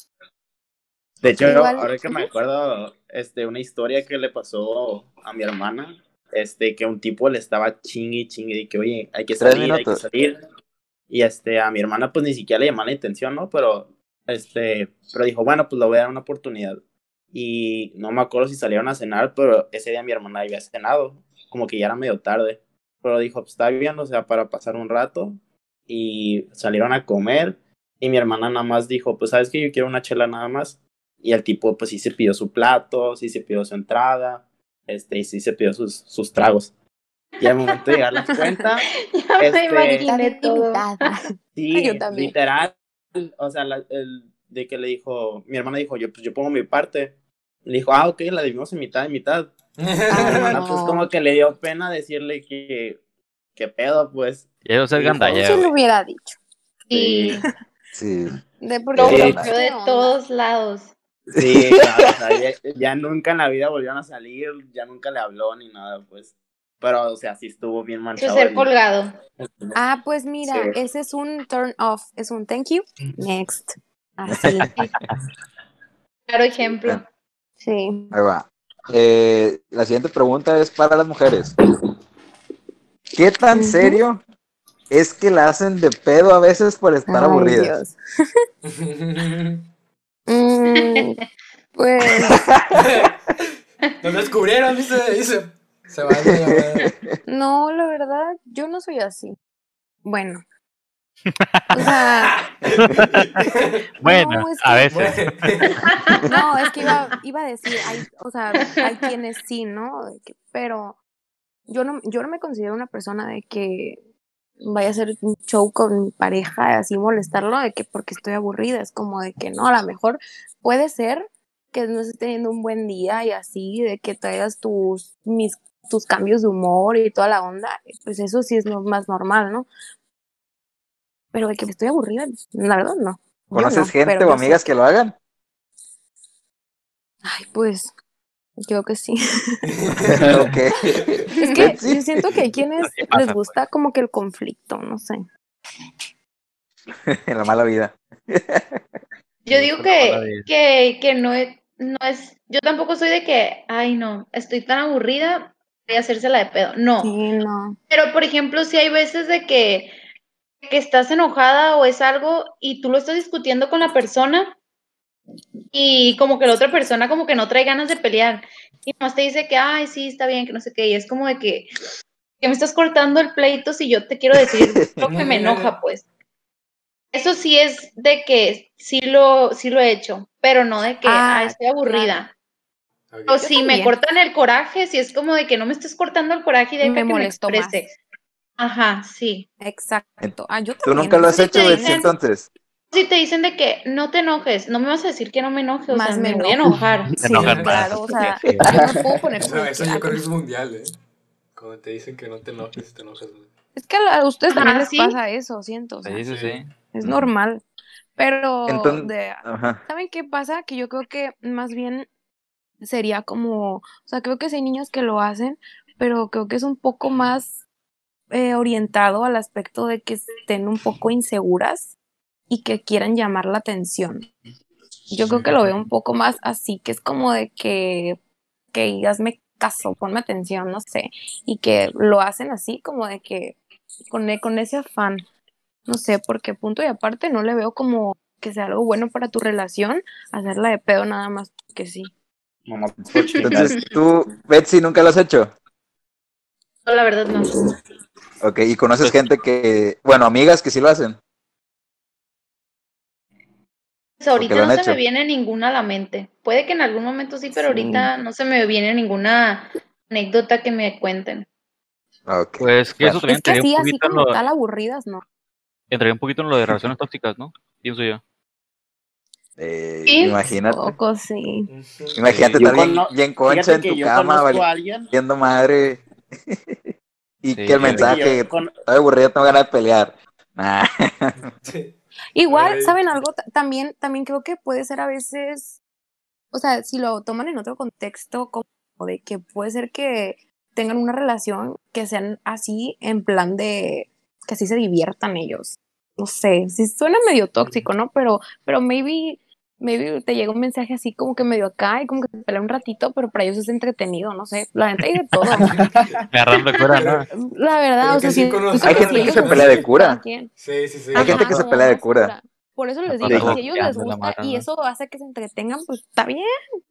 B: De hecho,
C: Igual-
B: ahora que me acuerdo, este, una historia que le pasó a mi hermana, este, que un tipo le estaba chingue y chingue de que, oye, hay que salir, hay que salir. Y este, a mi hermana, pues ni siquiera le llamó la atención, ¿no? Pero, este, pero dijo, bueno, pues le voy a dar una oportunidad. Y no me acuerdo si salieron a cenar, pero ese día mi hermana había cenado, como que ya era medio tarde. Pero dijo, pues está bien, o sea, para pasar un rato. Y salieron a comer. Y mi hermana nada más dijo, pues sabes que yo quiero una chela nada más. Y el tipo, pues sí se pidió su plato, sí se pidió su entrada, este, y sí se pidió sus, sus tragos. Y al momento de llegar la cuenta,
F: Ya me
B: Este-
F: imaginé todo.
B: Sí,
C: Yo también.
B: literal, o sea, la- el, de que le dijo, mi hermana dijo, yo, pues yo pongo mi parte. Le dijo, ah, ok, la dividimos en mitad y mitad. Y mi hermana,
C: no.
B: pues como que le dio pena decirle que, que pedo, pues.
D: Quiero ser
B: Sí,
D: gandalla,
C: Eso
D: güey.
C: lo hubiera dicho.
F: Sí,
A: Sí.
C: De por
F: lo
B: Sí.
C: qué
F: bloqueó de todos lados.
B: Sí, claro, o sea, ya, ya nunca en la vida volvieron a salir, ya nunca le habló ni nada, pues. Pero, o sea, sí estuvo bien manchado.
F: ser colgado.
C: Ah, pues mira,
B: Sí.
C: ese es un turn off. Es un thank you. Next. Así.
F: Claro ejemplo.
C: Sí.
A: Ahí va. Eh, la siguiente pregunta es para las mujeres. ¿Qué tan serio es que la hacen de pedo a veces por estar
C: Ay,
A: aburridas?
C: Dios. Mm, pues
E: Nos descubrieron, dice, dice. Se va a
C: no, la verdad, yo no soy así. Bueno. O sea,
D: Bueno,
C: No, es
D: a
C: que-
D: veces.
C: no, es que iba, iba a decir, hay, o sea, hay quienes sí, ¿no? Pero yo no, yo no me considero una persona de que vaya a hacer un show con mi pareja, así molestarlo, de que porque estoy aburrida, es como de que no, a lo mejor puede ser que no estés teniendo un buen día y así, de que traigas tus, mis, tus cambios de humor y toda la onda, pues eso sí es lo más normal, ¿no? Pero de que estoy aburrida, la verdad no.
A: ¿Conoces
C: no,
A: gente o
C: sé
A: amigas que lo hagan?
C: Ay, pues, creo que sí.
A: Ok.
C: Es que
A: Sí.
C: yo siento que hay quienes
D: pasa,
C: les gusta como que el conflicto, no sé.
A: En la mala vida.
F: Yo digo que, que, que no, es, no es, yo tampoco soy de que, ay no, estoy tan aburrida, voy a hacérsela de pedo. No,
C: Sí, no.
F: pero por ejemplo, si hay veces de que, que estás enojada o es algo y tú lo estás discutiendo con la persona y como que la otra persona como que no trae ganas de pelear y más te dice que, ay, sí, está bien, que no sé qué, y es como de que, que me estás cortando el pleito si yo te quiero decir lo que me enoja, pues. Eso sí es de que sí lo, sí lo he hecho, pero no de que,
C: Ah,
F: estoy aburrida.
E: Ok.
F: O si me cortan el coraje, si es como de que no me estés cortando el coraje y
C: Me
F: que me
C: más.
F: exprese. Ajá, sí.
C: Exacto. Ah, yo
A: ¿Tú nunca lo has hecho, Betsy, entonces?
F: Si te dicen de que no te enojes, no me vas a decir que no me enoje, o
C: Más
F: sea,
C: me
F: me voy a enojar.
C: Sí, claro, o sea, yo me puedo poner
E: Eso, eso yo
C: ah,
E: creo que es mundial, ¿eh? Cuando te dicen que no te enojes, te enojas.
C: Es que a ustedes también
F: Ajá,
C: les
F: ¿sí?
C: pasa eso, siento. o sea,
D: Sí, sí, sí.
C: es normal. Pero,
A: Entonces-
C: de-
A: Ajá.
C: ¿saben qué pasa? Que yo creo que más bien sería como, o sea, creo que sí hay niños que lo hacen, pero creo que es un poco más eh, orientado al aspecto de que estén un poco inseguras y que quieran llamar la atención. Yo creo que lo veo un poco más así, que es como de que, que hazme caso, ponme atención, no sé, y que lo hacen así como de que con, e- con ese afán, no sé, porque punto y aparte no le veo como que sea algo bueno para tu relación hacerla de pedo nada más que sí.
A: Entonces, tú, Betsy, nunca lo has hecho.
F: No, la verdad no.
A: Ok, y conoces gente que, bueno, amigas que sí lo hacen.
F: Pues ahorita no se me viene ninguna a la mente. Puede que en algún momento sí, pero
C: Sí.
F: ahorita no se me viene ninguna anécdota que me cuenten.
A: Ok.
D: Pues que eso también
C: Es que sí,
D: un
C: así
D: poquito en
C: como
D: lo,
C: tal aburridas, ¿no?
D: entraría un poquito en lo de relaciones tóxicas, ¿no? Pienso yo.
A: Eh,
F: Sí.
A: imagínate,
C: Poco, sí.
A: imagínate estar bien, concha en tu cama,
B: conozco a
A: vali-
B: alguien.
A: viendo madre. y
D: Sí,
A: que el mensaje,
B: con-
A: estoy aburrido, tengo ganas de pelear. Nah.
E: Sí.
C: Igual,
E: Ay.
C: ¿saben algo? Ta- También, también creo que puede ser a veces, o sea, si lo toman en otro contexto, como de que puede ser que tengan una relación que sean así, en plan de que así se diviertan ellos. No sé, si suena medio tóxico, ¿no? Pero, pero maybe, maybe te llega un mensaje así como que medio acá y como que se pelea un ratito, pero para ellos es entretenido, no sé. La neta hay de todo.
D: De cura, ¿no?
C: La verdad,
E: Pero
C: o sea,
E: sí
A: Hay gente que se pelea de cura.
E: Sí, sí, sí.
A: Hay gente que se pelea de cura.
C: Por eso les digo, si a ellos les gusta y eso hace que se entretengan, pues está bien,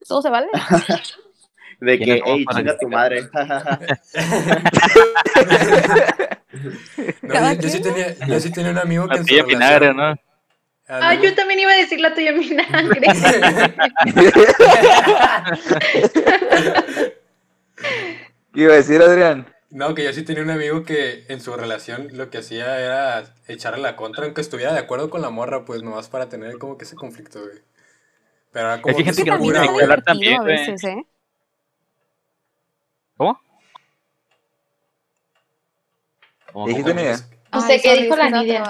C: todo se vale.
B: De
D: ¿Quiénes
B: que, hey, chinga tu madre.
E: Yo, yo sí tenía, yo sí tenía un amigo que en su relación...
D: ¿no?
F: Ah, yo también iba a decir la tuya, vinagre.
A: ¿Qué iba a decir, Adrián?
E: No, que yo sí tenía un amigo que en su relación lo que hacía era echarle la contra, aunque estuviera de acuerdo con la morra, pues nomás para tener como que ese conflicto, güey. Pero era como
D: que hay gente
C: que
D: que hablar
C: a
D: también,
C: veces, ¿eh?
D: ¿Cómo? ¿Cómo,
A: ¿Dijiste? Nidia?
F: No sé, ¿qué dijo la Nidia?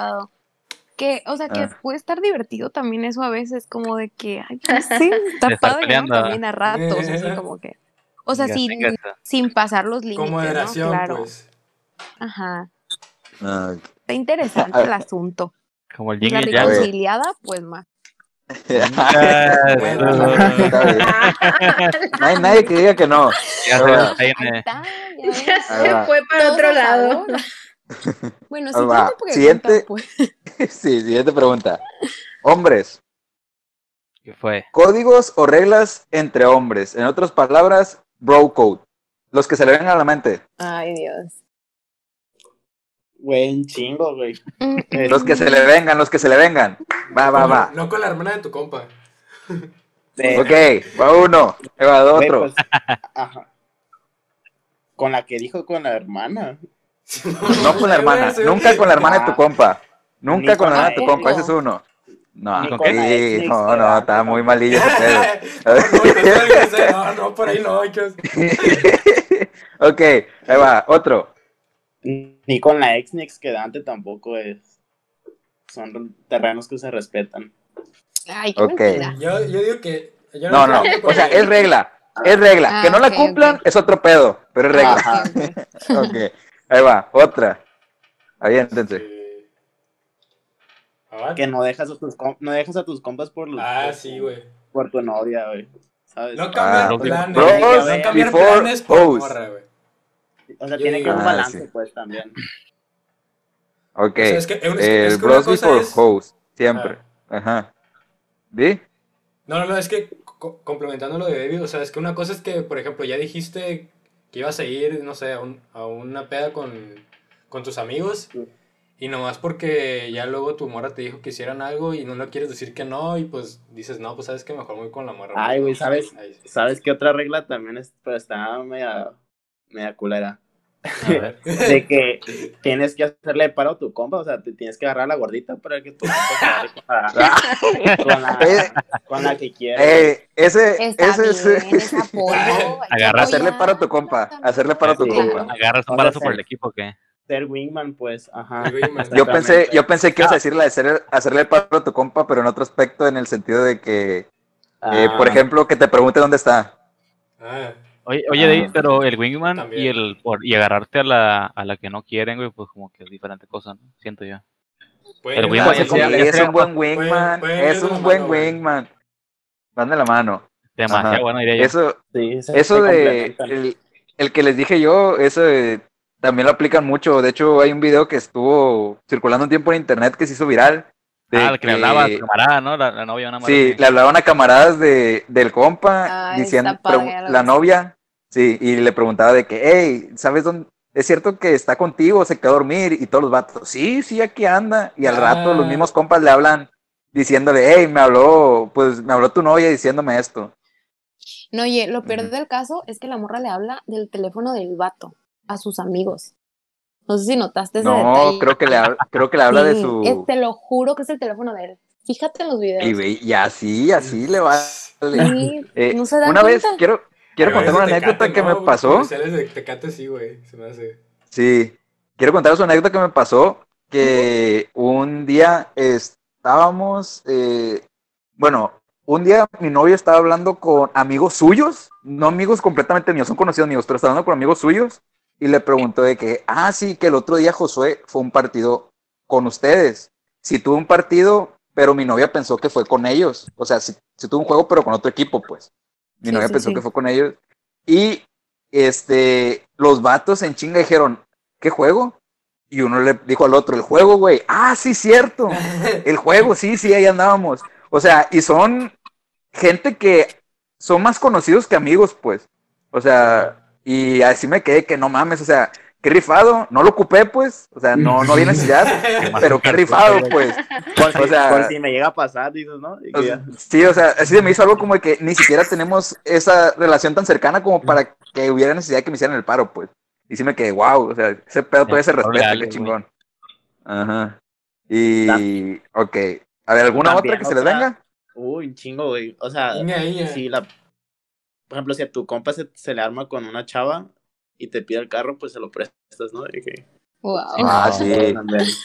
C: Que, o sea, que
A: Ah.
C: puede estar divertido también eso a veces, como de que, ay, sé, está padre, ¿no?
D: peleando.
C: También a ratos, así como que. O sea, sin, sin pasar los límites, ¿no? Claro.
E: pues.
C: Ajá.
A: Ah,
C: Está interesante el asunto.
D: Como el
C: la reconciliada, pues más.
D: Ah,
A: bueno. No hay nadie que diga que no.
D: Ya
A: Ah,
D: se
A: va.
C: Ahí ya
F: fue para otro lado.
C: Bueno, sí,
A: va.
C: porque
A: Siguiente.
C: pues.
A: Sí, siguiente pregunta. Hombres,
D: ¿Qué fue?
A: códigos o reglas entre hombres. En otras palabras, bro code. Los que se le vengan a la mente.
C: Ay, Dios.
B: Un chingo, güey.
A: Los que se le vengan, los que se le vengan. Va, va, va.
E: No con la hermana de tu compa.
B: de-
A: Ok, va uno. Va otro.
B: pues, ajá. Con la que dijo con la hermana.
A: No con la hermana. Nunca con la hermana de tu compa. Nunca con la hermana de tu compa. Ese es uno. No,
B: Ni con
A: no, no, está muy malillo ese pedo.
E: no, no, por ahí no.
A: ok, ahí va, otro.
B: Ni con la ex ni ex quedante tampoco es. Son terrenos que se respetan.
C: Ay, qué
A: Ok.
C: mentira.
E: Yo, yo digo que. yo
A: No, no, o sea, es regla. Es regla.
C: Ah,
A: Que no la cumplan es otro pedo, pero es regla.
C: Ok,
A: ahí va, otra. Aviéntense.
E: ¿ah?
B: Que no dejas a tus, no dejas a tus compas por, los-
E: Ah,
B: por-
E: sí, güey.
B: por tu novia, güey. ¿Sabes?
E: No cambiar
A: Ah,
E: planes.
A: bros
E: no cambiar
A: before
E: planes por morra, güey.
B: O sea,
E: Yo
B: tiene que haber un
A: Ah,
B: balance,
A: sí.
B: pues, también.
A: Ok.
E: O sea, es que- es es
A: bros before
E: es-
A: hoes, siempre. Ajá. ¿Vi?
E: No, no, no, es que co- complementando lo de David, o sea, es que una cosa es que, por ejemplo, ya dijiste que ibas a ir, no sé, a, un- a una peda con, con tus amigos Y nomás porque ya luego tu morra te dijo que hicieran algo y no le quieres decir que no, y pues dices, no, pues sabes que mejor voy con la morra.
B: Ay, güey, ¿sabes?
E: Ahí sí.
B: ¿Sabes qué otra regla también es? Pero está media, media culera. De que tienes que hacerle paro a tu compa, o sea, te tienes que agarrar a la gordita para que tu compa se agarre con la, con la, con la que quiera.
A: Eh, ese,
C: Está
A: ese es
C: bien, es
A: hacerle paro a tu compa, hacerle paro a tu
B: Sí.
A: compa.
D: Agarras un balazo por el equipo que.
B: Ser wingman, pues, ajá.
E: Wingman.
A: Yo pensé, yo pensé que ibas a decir la de hacer- hacerle paro a tu compa, pero en otro aspecto, en el sentido de que, eh,
B: Ah,
A: por ejemplo, que te pregunte dónde está.
E: Ah,
D: Oye, oye
B: Ah.
D: Dave, pero el wingman
E: También.
D: y el por, y agarrarte a la, a la que no quieren, güey, pues como que es diferente cosa, ¿no? Siento yo. El wingman es
A: un buen wingman,
E: pueden
A: es un buen
E: mano,
A: wingman. Van de la mano.
D: Demasiado
A: Ajá.
D: bueno, diría yo.
A: Eso,
B: sí,
A: Eso de el, el que les dije yo, eso de- también lo aplican mucho. De hecho, hay un video que estuvo circulando un tiempo en internet que se hizo viral. de
D: Ah, el que le hablaba a su camarada, ¿no? La, la novia de una
A: Sí, le hablaban a camaradas de, del compa
C: Ay,
A: diciendo
C: padre,
A: la novia, sí, y le preguntaba de que, hey, ¿sabes dónde? ¿Es cierto que está contigo? ¿Se quedó a dormir? Y todos los vatos, sí, sí, aquí anda. Y al rato los
E: Ah.
A: mismos compas le hablan diciéndole, hey, me habló, pues me habló tu novia diciéndome esto.
C: No, oye, lo peor del caso es que la morra le habla del teléfono del vato a sus amigos. No sé si notaste ese
A: No,
C: detalle.
A: creo que le, creo que le habla de su...
C: te lo juro que es el teléfono de él. Fíjate en los videos.
A: Y, y así, así le va.
C: Sí,
A: Eh,
C: no se dan
A: una vez, quiero, quiero
E: Pero
A: contar una anécdota que
E: no,
A: me pasó.
E: de Tecate sí, güey, se me hace.
A: Sí, quiero contaros una anécdota que me pasó. Que un día estábamos, eh, bueno, un día mi novio estaba hablando con amigos suyos, no amigos completamente míos, son conocidos amigos, pero estaba hablando con amigos suyos y le preguntó de que, ah, sí, que el otro día Josué fue un partido con ustedes. Sí tuvo un partido, pero mi novia pensó que fue con ellos. O sea, sí, sí tuvo un juego, pero con otro equipo, pues. Mi
C: Sí,
A: novia
C: sí,
A: pensó
C: sí.
A: que fue con ellos. Y este, los vatos en chinga dijeron, ¿qué juego? Y uno le dijo al otro, el juego, güey. Ah, sí, cierto. El juego, sí, sí, ahí andábamos. O sea, y son gente que son más conocidos que amigos, pues. O sea, y así me quedé que no mames, o sea, qué rifado. No lo ocupé, pues. O sea, no, no había necesidad, pero qué rifado, pues. O sea-
B: por si me llega a pasar, dices, ¿no?
A: O sea, sí, o sea, así se me hizo algo como de que ni siquiera tenemos esa relación tan cercana como para que hubiera necesidad de que me hicieran el paro, pues. Y sí me quedé, wow, o sea, ese pedo todavía se respeta, qué chingón. Ajá. Y, ok. A ver, ¿alguna
B: También
A: otra que se les venga?
B: Uy, un chingo, güey. O sea,
E: Inga, inga.
B: si la. Por ejemplo, si a tu compa se, se le arma con una chava y te pide el carro, pues se lo prestas, ¿no? Y que-
C: Wow.
A: Ah, sí.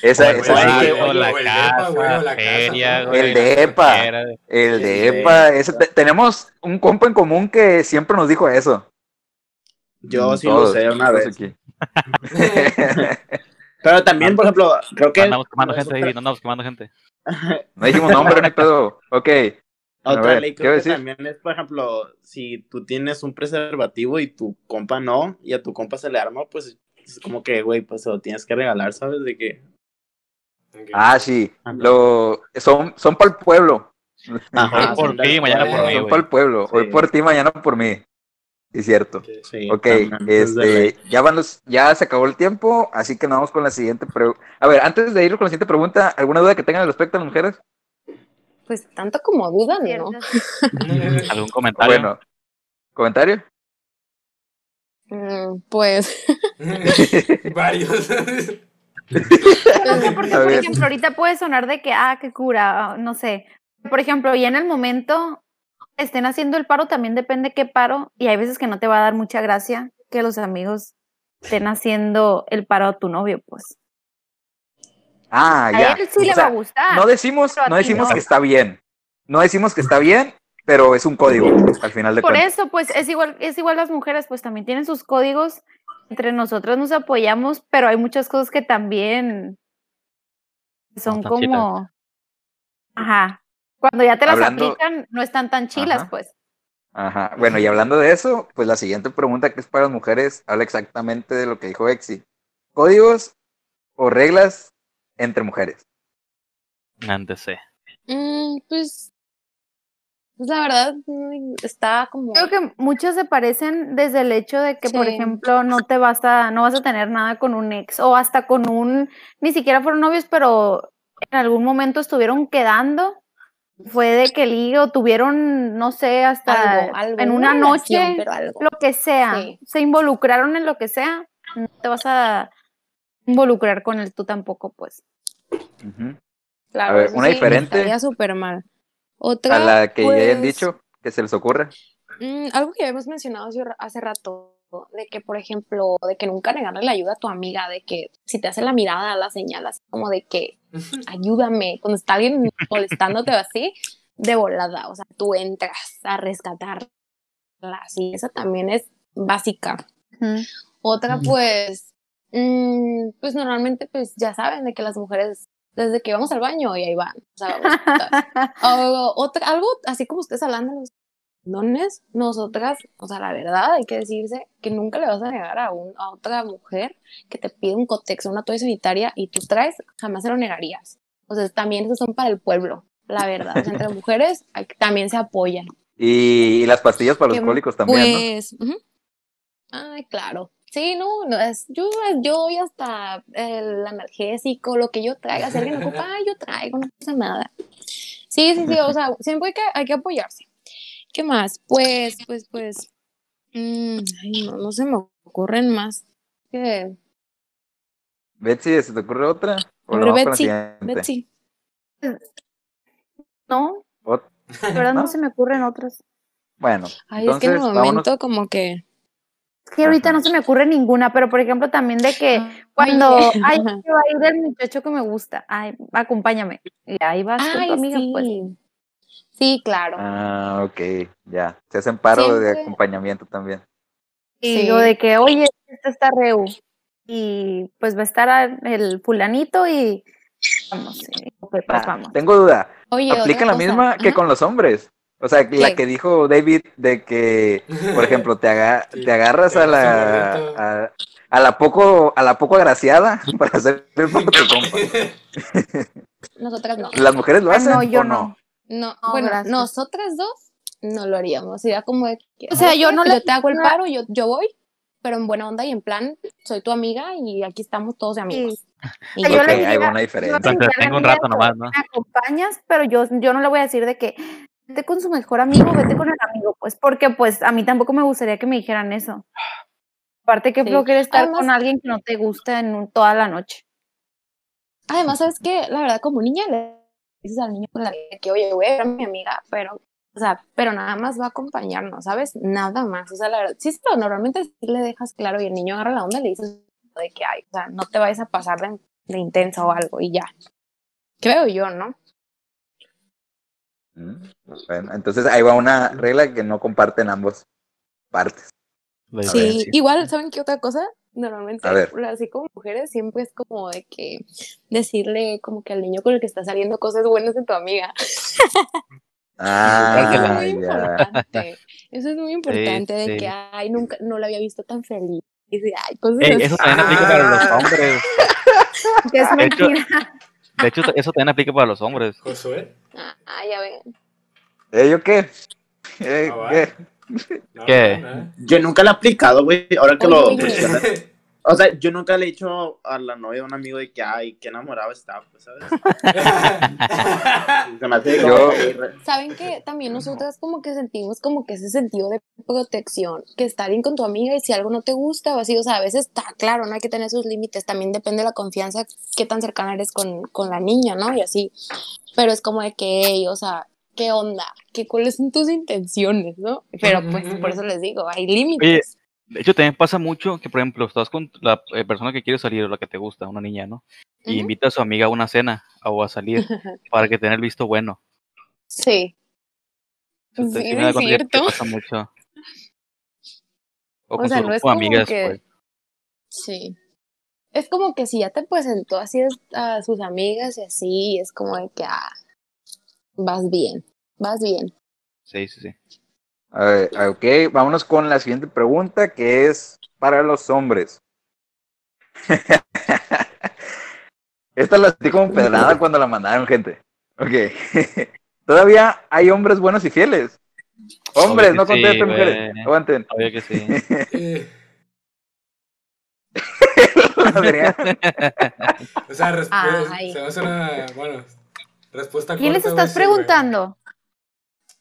A: Esa,
B: oye,
D: la feria, güey,
A: El depa.
D: quiera.
A: el de EPA, ese, te- tenemos un compa en común que siempre nos dijo eso.
B: Yo sí
A: Todos,
B: lo sé una vez.
A: aquí.
B: Pero también, por ejemplo, creo que.
D: Andamos quemando
B: no es
D: gente ahí, andamos quemando gente.
A: No dijimos nombre, no hay pedo. Ok.
B: Otra
A: ver,
B: ley
A: ¿qué
B: creo
A: iba a
B: que
A: decir?
B: también es, por ejemplo, si tú tienes un preservativo y tu compa no, y a tu compa se le arma, pues es como que, güey, pues se lo tienes que regalar, ¿sabes? De que.
A: Ah, sí. Lo, son son para el pueblo.
B: Ajá,
D: Hoy por ti, mañana por mí,
A: son para el pueblo. Hoy por ti, mañana por mí. Sí, cierto.
E: Ok.
B: Sí,
A: Ok,
B: es
A: este, ya van los, ya se acabó el tiempo, así que nos vamos con la siguiente pregunta. A ver, antes de ir con la siguiente pregunta, ¿alguna duda que tengan al respecto a las mujeres?
C: Pues tanto como dudan, ¿no?
D: ¿Algún comentario?
A: Bueno, ¿comentario?
C: Mm, Pues,
E: Varios.
F: No sé, porque, por ejemplo, ahorita puede sonar de que, ah, qué cura, ah, no sé. Por ejemplo, ya en el momento estén haciendo el paro, también depende qué paro, y hay veces que no te va a dar mucha gracia que los amigos estén haciendo el paro a tu novio, pues.
A: Ah,
F: A
A: ya.
F: él sí
A: O
F: le
A: sea,
F: va a gustar.
A: No decimos, no decimos
F: no.
A: que está bien. No decimos que está bien, pero es un código, al final de
F: Por
A: cuentas.
F: eso, pues, es igual, es igual las mujeres, pues también tienen sus códigos. Entre nosotras nos apoyamos, pero hay muchas cosas que también son como. Ajá. Cuando ya te las
A: Hablando-
F: aplican, no están tan chilas,
A: Ajá.
F: pues.
A: Ajá. Bueno, y hablando de eso, pues la siguiente pregunta que es para las mujeres habla exactamente de lo que dijo Exi. ¿Códigos o reglas entre mujeres?
D: Antes sí.
C: mm, pues, Pues la verdad, está como.
F: Creo que muchas se parecen desde el hecho de que, por ejemplo, no te vas a, no vas a tener nada con un ex, o hasta con un, ni siquiera fueron novios, pero en algún momento estuvieron quedando. Fue de que ligue o tuvieron, no sé, hasta
C: Algo, algo,
F: en
C: una
F: una
C: relación,
F: noche,
C: pero algo.
F: lo que sea,
C: Sí.
F: se involucraron en lo que sea, no te vas a involucrar con él tú tampoco, pues.
C: Claro,
A: A ver, una
C: sí,
A: diferente.
C: Estaría súper mal. Otra.
A: A la que ya hayan
C: pues,
A: dicho, que se les ocurre.
C: mm, algo que ya habíamos mencionado hace, rato, de que, por ejemplo, de que nunca negarle la ayuda a tu amiga, de que si te hace la mirada, la señalas, como de que ayúdame, cuando está alguien molestándote o así, de volada, o sea, tú entras a rescatarla, y esa también es básica. Otra, pues, mm, pues normalmente, pues ya saben de que las mujeres, desde que vamos al baño y ahí van, o sea, vamos. O- otra, algo así como ustedes hablando de los dones, nosotras, o sea, la verdad, hay que decirse que nunca le vas a negar a, un, a otra mujer que te pide un cotex, una toalla sanitaria y tú traes, jamás se lo negarías. O sea, también esos son para el pueblo, la verdad. O sea, entre mujeres hay- también se apoyan.
A: Y, y las pastillas para los
C: Que,
A: cólicos también, ¿no?
C: Pues, ujú. ay, claro. Sí, no, no es, yo, yo doy hasta el analgésico, lo que yo traiga. Si alguien ocupa, yo traigo, no pasa nada. Sí, sí, sí, o sea, siempre hay que, hay que apoyarse. ¿Qué más? Pues, pues, pues, mm, ay, no, no se me ocurren más. que
A: Betsy, ¿se te ocurre otra? ¿O la
C: Betsy? Betsy.
F: No,
A: Ot-
F: la verdad no,
A: ¿No?
F: se me ocurren otras.
A: Bueno,
C: Ay, es que en el
A: entonces,
C: momento
A: vámonos.
C: como que...
F: Es que ahorita
A: Ajá.
F: no se me ocurre ninguna, pero por ejemplo también de que cuando
C: Oye.
F: ay, que va a ir el muchacho que me gusta, ay, acompáñame. Y ahí vas con
C: Ay,
F: tu amiga,
C: sí.
F: pues.
C: Sí, claro.
A: Ah, ok, ya. Se hacen paro de acompañamiento también.
F: Y
C: Sí.
F: yo de que, oye, este está reu. Y pues va a estar el fulanito y vamos, y, ok, pues
A: Ah,
F: vamos.
A: tengo duda.
C: Oye,
A: ¿Aplican la
C: cosa.
A: misma que con los hombres? O sea, la que dijo David de que, por ejemplo, te, aga-
E: Sí,
A: te agarras
E: te
A: a la, a, a la poco a la poco agraciada para hacer el compa.
C: Nosotras no.
A: ¿Las mujeres lo
F: Ah,
A: hacen
F: no, yo
A: o no?
F: no.
C: No,
F: No,
C: bueno,
F: gracias.
C: nosotras dos no lo haríamos. Sería como de que,
F: O sea,
C: ¿sabes
F: yo no le-
C: te hago el paro, yo, yo voy, pero en buena onda y en plan, soy tu amiga y aquí estamos todos de amigos. Y
F: Yo le
A: hay una diferencia.
F: la
D: Tengo un rato nomás, ¿no?
F: Me acompañas, pero yo, yo no le voy a decir de que vete con su mejor amigo, vete con el amigo, pues, porque pues a mí tampoco me gustaría que me dijeran eso. Aparte que
C: Sí.
F: flojera estar
C: Además-
F: con alguien que no te gusta en un- toda la noche.
C: Además, ¿sabes qué? La verdad, como niña le dices al niño con la que, oye, voy a ver a mi amiga, pero, o sea, pero nada más va a acompañarnos, ¿sabes? Nada más. O sea, la verdad, sí, sí, pero normalmente sí le dejas claro y el niño agarra la onda y le dices de que, ay, o sea, no te vayas a pasar de, de intensa o algo y ya. Creo yo, ¿no?
A: Bueno, entonces ahí va una regla que no comparten ambos partes.
C: Sí, igual, ¿saben qué otra cosa? Normalmente,
A: A ver.
C: así como mujeres, siempre es como de que decirle como que al niño con el que está saliendo cosas buenas de tu amiga.
A: Ah,
C: Eso es muy
A: ya.
C: importante. Eso es muy importante de
D: sí.
C: que, ay, nunca, no la había visto tan feliz. Y dice, ay, cosas
D: Ey, eso también aplica para los
A: Ah.
D: hombres.
F: Que es
D: De hecho-
F: mentira.
D: De hecho, eso también aplica para los hombres.
E: Josué.
C: Ah, ah, ya ven.
A: ¿Eh, yo qué? Eh,
E: Ah.
A: ¿qué?
E: No,
D: ¿Qué?
E: no, no.
B: Yo nunca lo he aplicado, güey. Ahora que
C: Oye,
B: lo
C: oye.
B: O sea, yo nunca le he dicho a la novia de un amigo de que, ay, qué enamorado está, pues, ¿sabes? Se me hace como
A: Yo-
C: Saben que también nosotras como que sentimos como que ese sentido de protección, que está bien con tu amiga y si algo no te gusta o así, o sea, a veces está claro, no hay que tener sus límites, también depende de la confianza, qué tan cercana eres con, con la niña, ¿no? Y así, pero es como de que, "Ey, o sea, ¿qué onda? ¿Qué, ¿Cuáles son tus intenciones, no? Pero pues por eso les digo, hay límites.
D: De hecho, también pasa mucho que, por ejemplo, estás con la eh, persona que quiere salir o la que te gusta, una niña, ¿no? Y invita a su amiga a una cena o a salir para que tenga el visto bueno.
C: Sí. Sí, es cierto.
D: pasa mucho. O
C: O
D: con
C: sea,
D: su
C: no es como
D: amigas,
C: que-
D: pues.
C: Sí. Es como que si ya te presentó así a sus amigas y así, es como de que, ah, vas bien, vas bien.
D: Sí, sí, sí.
A: A ver, ah, ok, vámonos con la siguiente pregunta que es para los hombres. Esta la sentí como pedrada cuando la mandaron, gente. Ok. Todavía hay hombres buenos y fieles. Hombres,
D: Obvio
A: no
D: sí,
A: contesten, mujeres. Aguanten.
D: Obvio que sí.
E: Eh, o sea, resp-
F: Ay.
E: se va a hacer una, bueno, respuesta
F: ¿Quién les estás preguntando?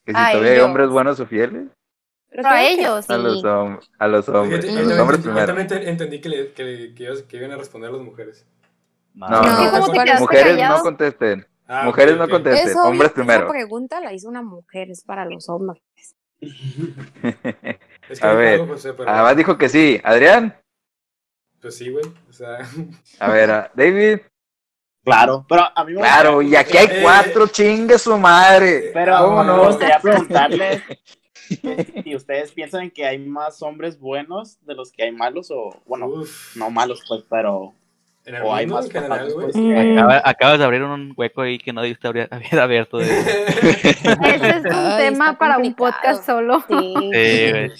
A: Que si
F: A
A: todavía hay
F: ellos.
A: hombres buenos o fieles.
F: Pero a ellos.
A: A los, hom- a los hombres. A
E: yo
A: los
E: también
A: hombres
E: entendí- yo
A: primero.
E: también te- entendí que, le- que, que, ibas- que iban a responder las mujeres.
A: No,
F: te
A: Mujeres no contesten.
E: Ah,
A: Mujeres no contesten. Hombres primero.
C: Esa pregunta la hizo una mujer, es para los hombres.
E: Es que
A: A ver,
E: algo, José, pero
A: Además dijo que sí. Adrián.
E: pues sí, güey. O sea,
A: A ver, a- David.
B: Claro, pero a mí me
A: Claro, y aquí hay
E: Eh,
A: cuatro, chingue su madre.
B: Pero
A: ¿Cómo
B: me
A: no?
B: gustaría preguntarles si ustedes piensan que hay más hombres buenos de los que hay malos o, bueno,
E: uf,
B: no malos pues, pero o hay más
E: en general,
B: pues,
C: Mm.
D: Acaba- acabas de abrir un hueco ahí que no debiste abrir- haber abierto. De...
F: Ese es un
C: Ay,
F: tema para un podcast solo.
C: Sí,
D: Sí, güey.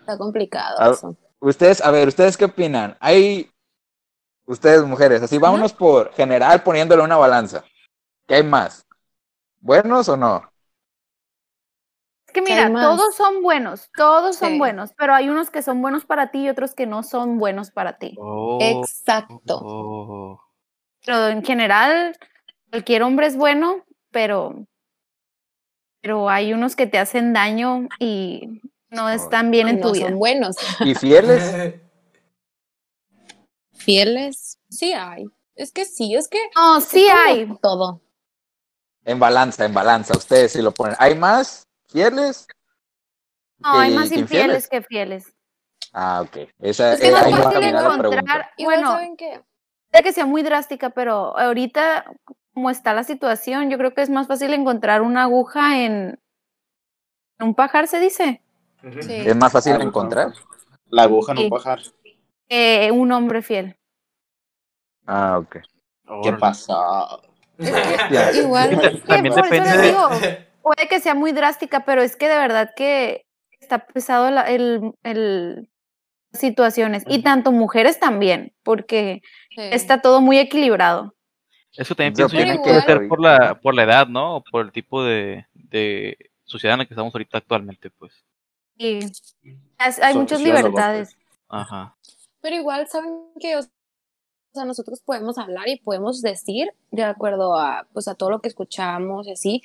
C: está complicado eso.
A: Ustedes, a ver, ¿ustedes qué opinan? Hay. Ustedes, mujeres, así vámonos por general poniéndole una balanza. ¿Qué hay más? ¿Buenos o no?
F: Es que
C: ¿Qué
F: mira, todos son buenos, todos son
C: Sí.
F: buenos, pero hay unos que son buenos para ti y otros que no son buenos para ti.
D: Oh,
C: Exacto.
D: oh.
F: Pero en general, cualquier hombre es bueno, pero, pero hay unos que te hacen daño y no están bien en
C: no
F: tu vida.
C: son buenos.
A: ¿Y fieles?
C: Fieles, sí hay. Es que sí, es que
F: No, sí hay.
C: todo.
A: En balanza, en balanza. Ustedes sí lo ponen. ¿Hay más fieles?
F: No, hay más infieles que fieles.
A: Ah, ok. Esa
F: Es que
A: eh, va
F: fácil encontrar,
C: Igual
F: bueno,
C: saben que
F: sé que sea muy drástica, pero ahorita como está la situación, yo creo que es más fácil encontrar una aguja en, en un pajar, se dice.
C: Sí.
A: Es más fácil encontrar.
B: la aguja no
F: Sí.
B: puede bajar.
F: Que un hombre fiel.
A: Ah, ok.
B: ¿Qué pasa?
C: Igual
F: Es que
D: También
F: por eso
D: depende
F: les
D: de-
F: digo, puede que sea muy drástica, pero es que de verdad que está pesado la- el, el situaciones y tanto mujeres también, porque
C: sí.
F: está todo muy equilibrado.
D: Eso también pienso yo que puede ser por la, por la edad, ¿no? O por el tipo de, de sociedad en la que estamos ahorita actualmente, pues.
F: Y es- hay muchas libertades.
D: Ajá.
C: Pero igual saben que, o sea, nosotros podemos hablar y podemos decir de acuerdo a, pues, a todo lo que escuchamos y así,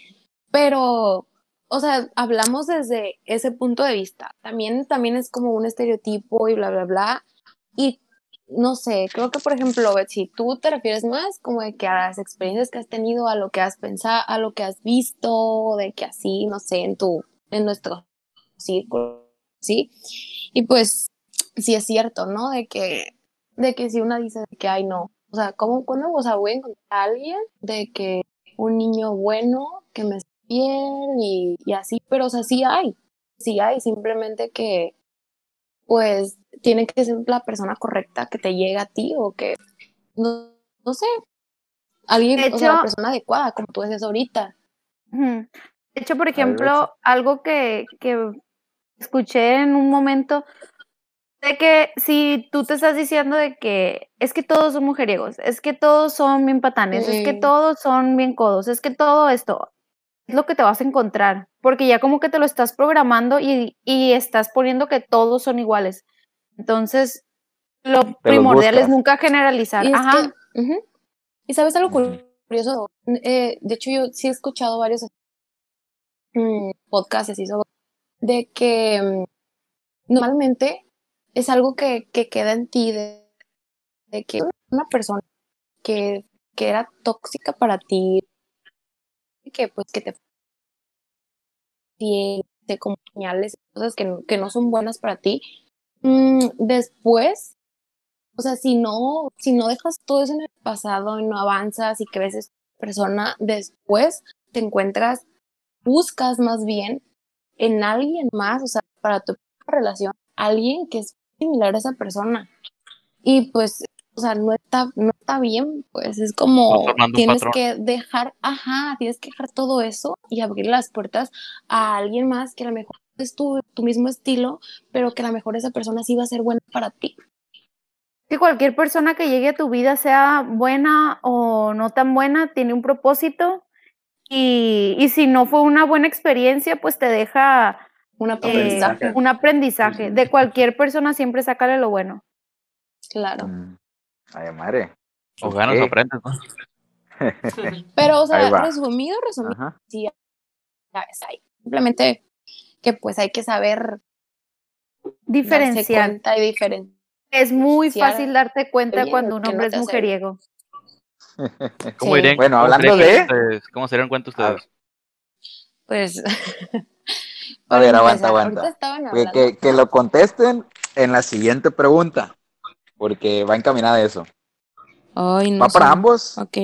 C: pero, o sea, hablamos desde ese punto de vista. También, también es como un estereotipo y bla, bla, bla. Y no sé, creo que, por ejemplo, si tú te refieres más como de que a las experiencias que has tenido, a lo que has pensado, a lo que has visto, de que así, no sé, en tu, en nuestro círculo, ¿sí? Y pues, sí es cierto, ¿no? De que, de que si una dice que, ay, no, o sea, ¿cómo, cuándo, o sea, voy a encontrar a alguien de que un niño bueno, que me esté bien y, y así, pero, o sea, sí hay, sí hay, simplemente que, pues, tiene que ser la persona correcta que te llegue a ti o que, no, no sé, alguien,
F: De
C: o sea, la
F: hecho-
C: persona adecuada, como tú decías ahorita.
F: De hecho, por ejemplo, algo que, que escuché en un momento de que si tú te estás diciendo de que es que todos son mujeriegos, es que todos son bien patanes, es que todos son bien codos, es que todo esto es lo que te vas a encontrar, porque ya como que te lo estás programando y, y estás poniendo que todos son iguales. Entonces, lo primordial es nunca generalizar.
C: Y
F: Ajá.
C: que-. Y sabes algo curioso, Eh, de hecho yo sí he escuchado varios mm, podcasts y así sobre de que mm, normalmente es algo que, que queda en ti de, de que una persona que, que era tóxica para ti, que pues que te te como señales, cosas que, que no son buenas para ti, mm, después o sea, si no, si no dejas todo eso en el pasado y no avanzas y crees esa persona, después te encuentras, buscas más bien en alguien más, o sea, para tu relación, alguien que es similar a esa persona. Y pues, o sea, no está, no está bien, pues es como tienes que dejar, ajá, tienes que dejar todo eso y abrir las puertas a alguien más que a lo mejor es tu, tu mismo estilo, pero que a lo mejor esa persona sí va a ser buena para ti.
F: que cualquier persona que llegue a tu vida, sea buena o no tan buena, tiene un propósito Y, y si no fue una buena experiencia, pues te deja
C: Un
F: eh,
C: aprendizaje.
F: un aprendizaje. De cualquier persona siempre sácale lo bueno.
C: Claro.
A: Mm. Ay, madre.
D: O ganas o aprendes, ¿no?
C: Pero, o sea, resumido, resumido,
A: Ajá.
C: ves ahí. Simplemente que pues hay que saber
F: Diferenciar.
C: cuenta y diferenciar.
F: Es muy fácil darte cuenta
C: bien
F: cuando un
C: no
F: hombre es mujeriego.
D: ¿Cómo
C: Sí.
D: dirían?
A: Bueno,
D: cómo
A: hablando de-
D: ustedes? ¿Cómo se dieron cuenta ustedes?
C: Pues.
A: A ver, aguanta,
C: empezar,
A: aguanta. Que, que, que lo contesten en la siguiente pregunta, porque va encaminada a eso.
C: Ay, no
A: Va para ambos,
C: Ok.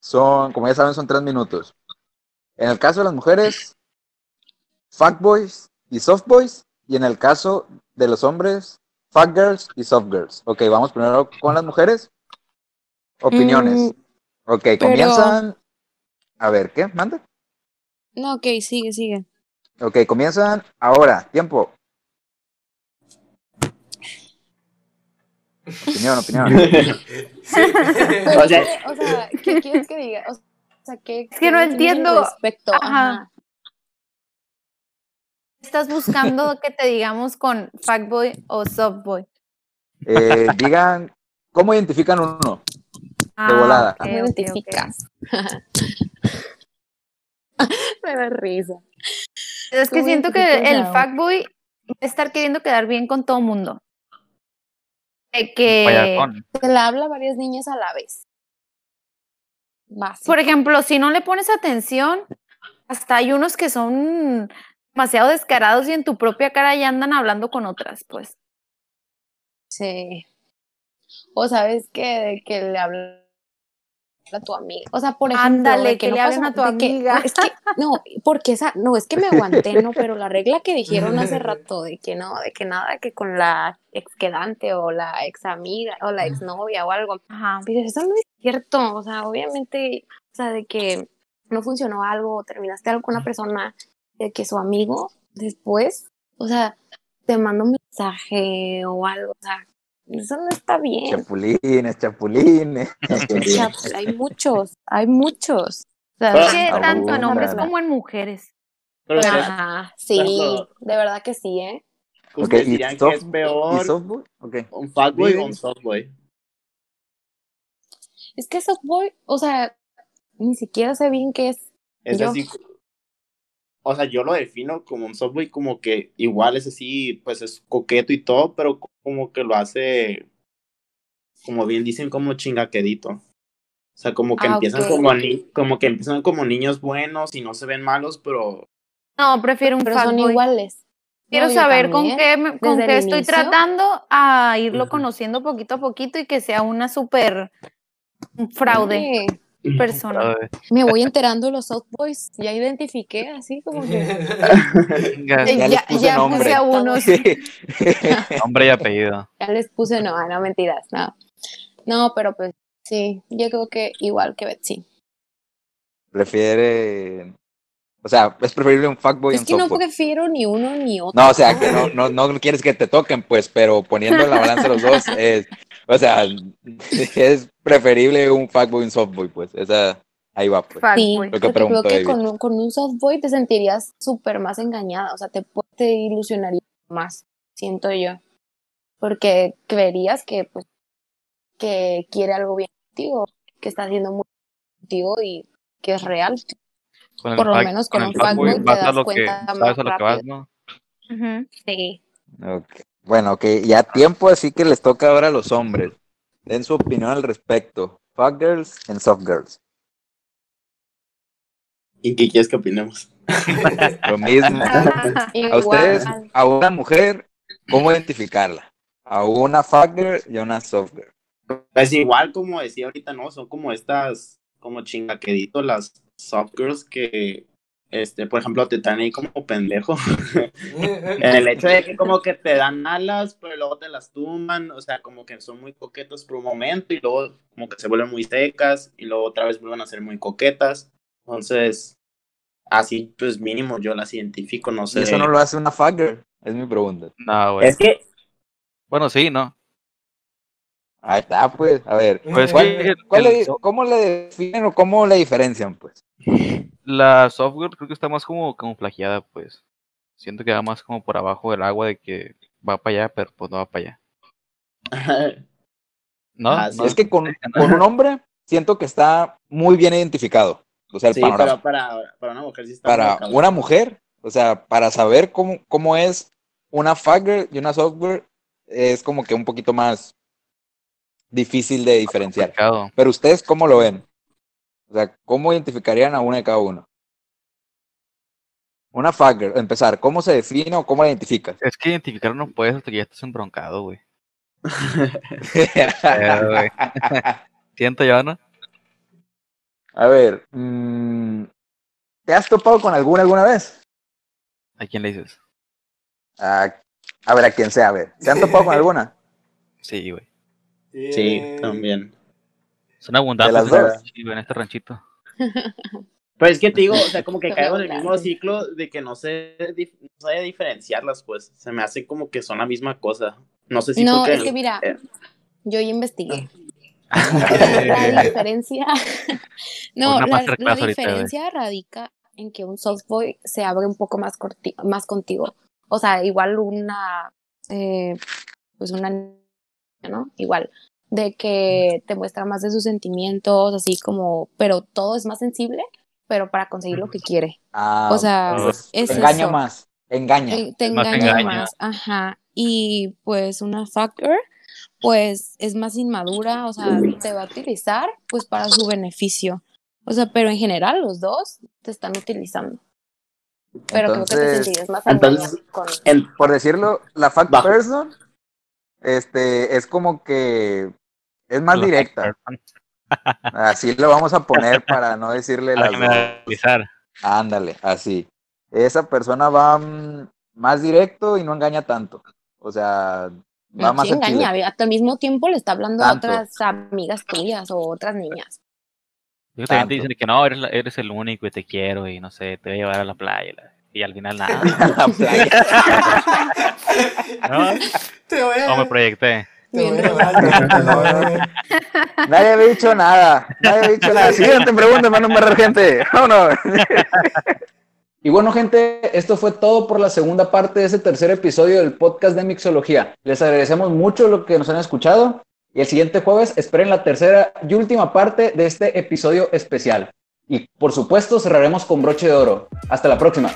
A: son, como ya saben, son tres minutos. En el caso de las mujeres, fuckboys y softboys, y en el caso de los hombres, fuckgirls y softgirls. Ok, vamos primero con las mujeres. Opiniones.
C: Mm,
A: ok, comienzan. A ver, ¿qué? ¿Manda?
C: no, ok, sigue, sigue.
A: Ok, comienzan ahora. Tiempo. Opinión, opinión.
C: Pero,
B: O sea-
C: ¿qué- o sea, ¿qué quieres que diga? O sea, ¿qué,
F: Es que no entiendo.
C: Respecto?
F: Ajá.
C: Ajá.
F: Estás buscando que te digamos con fuckboy o softboy.
A: Eh, digan, ¿cómo identifican uno?
F: Ah,
A: volada.
F: ok,
C: ¿Cómo
F: ok, ok.
C: identificas? Me da risa.
F: Es que
C: ¿Cómo
F: siento que el fuckboy va a estar queriendo quedar bien con todo mundo. De que.
C: Se le habla a varias niñas a la vez. Básico.
F: por ejemplo, si no le pones atención, hasta hay unos que son demasiado descarados y en tu propia cara ya andan hablando con otras, pues.
C: Sí. O sabes que, que le habla a tu amiga. O sea, por ejemplo,
F: Ándale, que
C: no
F: le hablen
C: pasa-
F: a tu
C: de que-
F: amiga.
C: es que, no, porque esa, no, es que me aguanté, no, pero la regla que dijeron hace rato de que no, de que nada, que con la ex quedante o la ex amiga o la ex novia o algo.
F: Ajá.
C: Pero eso no es cierto, o sea, obviamente, o sea, de que no funcionó algo, o terminaste algo con una persona, de que su amigo después, o sea, te manda un mensaje o algo, o sea, eso no está bien.
A: Chapulines, chapulines.
C: Chap- hay muchos, hay muchos. O sea,
B: Pero-
F: Es que
A: Ah,
F: tanto en hombres como en mujeres.
B: Pero
C: Ajá, sí, de verdad que sí, ¿eh?
A: Ok,
B: ustedes
A: ¿y,
B: dirían que
A: soft-
B: es peor
A: ¿y softboy?
B: Un
A: Dime.
B: o un softboy.
C: Es que softboy, o sea, ni siquiera sé bien qué es.
B: Es
C: Yo.
B: así. O sea, yo lo defino como un softboy como que igual es así, pues es coqueto y todo, pero como que lo hace, como bien dicen, como chingaquedito. O sea, como que
C: Ah,
B: empiezan como ni, como que empiezan como niños buenos y no se ven malos, pero
F: No, prefiero un
C: Pero son iguales.
F: Quiero
C: No,
F: saber con qué, me- con qué estoy
C: inicio.
F: tratando a irlo conociendo poquito a poquito y que sea una súper un fraude
C: Oye,
F: persona.
C: Me voy enterando de los Softboys, ya identifiqué, así como que.
A: Ya
F: ya
A: puse
F: ya puse a unos.
D: Nombre y apellido.
C: Ya les puse, no, no mentiras, no. No, pero pues sí, yo creo que igual que Betsy.
A: Prefiere. O sea, es preferible un fuckboy y
C: Es
A: un
C: que no prefiero ni uno ni otro.
A: No, o sea, que no, no, no quieres que te toquen, pues, pero poniendo en la balanza los dos, es, o sea, es preferible un fuckboy y un softboy, pues, esa, ahí va, pues.
C: Sí.
A: Lo que
C: creo que con, un- con un softboy te sentirías súper más engañada, o sea, te, te ilusionaría más, siento yo, porque creerías que, pues, que quiere algo bien contigo, que está haciendo muy bien contigo y que es real.
D: Con
C: Por lo menos con
D: el
C: un
D: fuckboy
C: te das
D: que,
C: cuenta
D: sabes
C: más
D: a lo que vas,
C: rápido.
D: ¿no?
C: Sí.
A: Ok. Bueno, ok, ya tiempo, así que les toca ahora a los hombres. Den su opinión al respecto. Fuck girls and soft girls.
B: ¿Y qué quieres que opinemos?
A: Lo mismo. A
C: Igual.
A: ustedes, a una mujer, ¿cómo identificarla? A una fuck girl y a una soft girl.
B: Pues igual como decía ahorita, ¿no? Son como estas, como chingaqueditos las soft girls que, este, por ejemplo, te traen ahí como pendejo. En el hecho de que como que te dan alas, pero luego te las tumban, o sea, como que son muy coquetos por un momento y luego como que se vuelven muy secas y luego otra vez vuelven a ser muy coquetas. Entonces, así pues mínimo yo las identifico, no sé.
A: Y eso no lo hace una fuck girl, es mi pregunta.
D: No, güey.
B: Es que
D: Bueno, sí, ¿no?
A: Ahí está, pues. A ver,
D: Pues
A: ¿cuál-
D: que
A: cuál
D: el-
A: le- ¿cómo le definen o cómo le diferencian, pues?
D: La software creo que está más como camuflajeada, pues. Siento que va más como por abajo del agua de que va para allá, pero pues no va para allá. ¿No?
B: Ah,
D: ¿No?
A: Es que con, con un hombre siento que está muy bien identificado. O sea, el
B: sí,
A: panorama.
B: pero para, para una mujer sí está
A: para una mujer, o sea, para saber cómo, cómo es una fagger y una software, es como que un poquito más difícil de diferenciar. Pero ustedes, ¿cómo lo ven? O sea, ¿cómo identificarían a una de cada uno? Una fagger, empezar, ¿cómo se define o cómo la identificas?
D: Es que identificar no puedes hasta que ya estás embroncado, güey. Siento yo, ¿no?
A: A ver, mm, ¿te has topado con alguna alguna vez?
D: ¿A quién le dices?
A: A, a ver, a quien sea, a ver. ¿Se han topado con alguna?
D: Sí, güey.
B: Sí,
E: Eh,
B: también.
D: Son abundantes en, este ranchito, en este ranchito.
B: Pero es que te digo, o sea, como que caemos en el mismo ciclo de que no sé, no sabe diferenciarlas, pues. Se me hace como que son la misma cosa. No sé si
C: no,
B: porque-
C: es que mira,
B: eh.
C: yo ya investigué.
D: Eh,
C: La diferencia. no, la, la
D: ahorita,
C: diferencia radica en que un softboy se abre un poco más, corti- más contigo. O sea, igual una. eh, pues una. ¿No? Igual. De que te muestra más de sus sentimientos, así como. Pero todo es más sensible, pero para conseguir lo que quiere.
A: Ah,
C: O sea,
A: pues,
C: es
A: engaña
C: eso.
A: más, engaña.
C: Eh, te
D: Más te
C: engaña
D: engaña.
C: más, ajá. Y pues una fucker, pues es más inmadura, o sea, te va a utilizar pues para su beneficio. O sea, pero en general los dos te están utilizando. Pero creo que te
A: Entonces,
C: sentirías más
B: entonces,
C: con
A: por decirlo, la fact
B: Bajo.
A: person este, es como que es más
D: La
A: directa. Así lo vamos a poner para no decirle las dos. Ándale, así. Esa persona va mm, más directo y no engaña tanto. O sea, va
C: No,
A: más
C: sí
A: sensible.
C: engaña, hasta al mismo tiempo le está hablando
A: Tanto.
C: a otras amigas tuyas o otras niñas.
D: Digo, también te dicen que no, eres, la- eres el único y te quiero y no sé, te voy a llevar a la playa. Y al final nada.
A: La playa.
D: ¿no?
E: Te voy a-
D: O me proyecté.
E: te voy a
A: Nadie había dicho nada. Nadie había dicho nada. Siguiente pregunta, mano más gente. Vámonos. Y bueno, gente, esto fue todo por la segunda parte de ese tercer episodio del podcast de Mixología. Les agradecemos mucho lo que nos han escuchado. Y el siguiente jueves esperen la tercera y última parte de este episodio especial. Y por supuesto cerraremos con broche de oro. Hasta la próxima.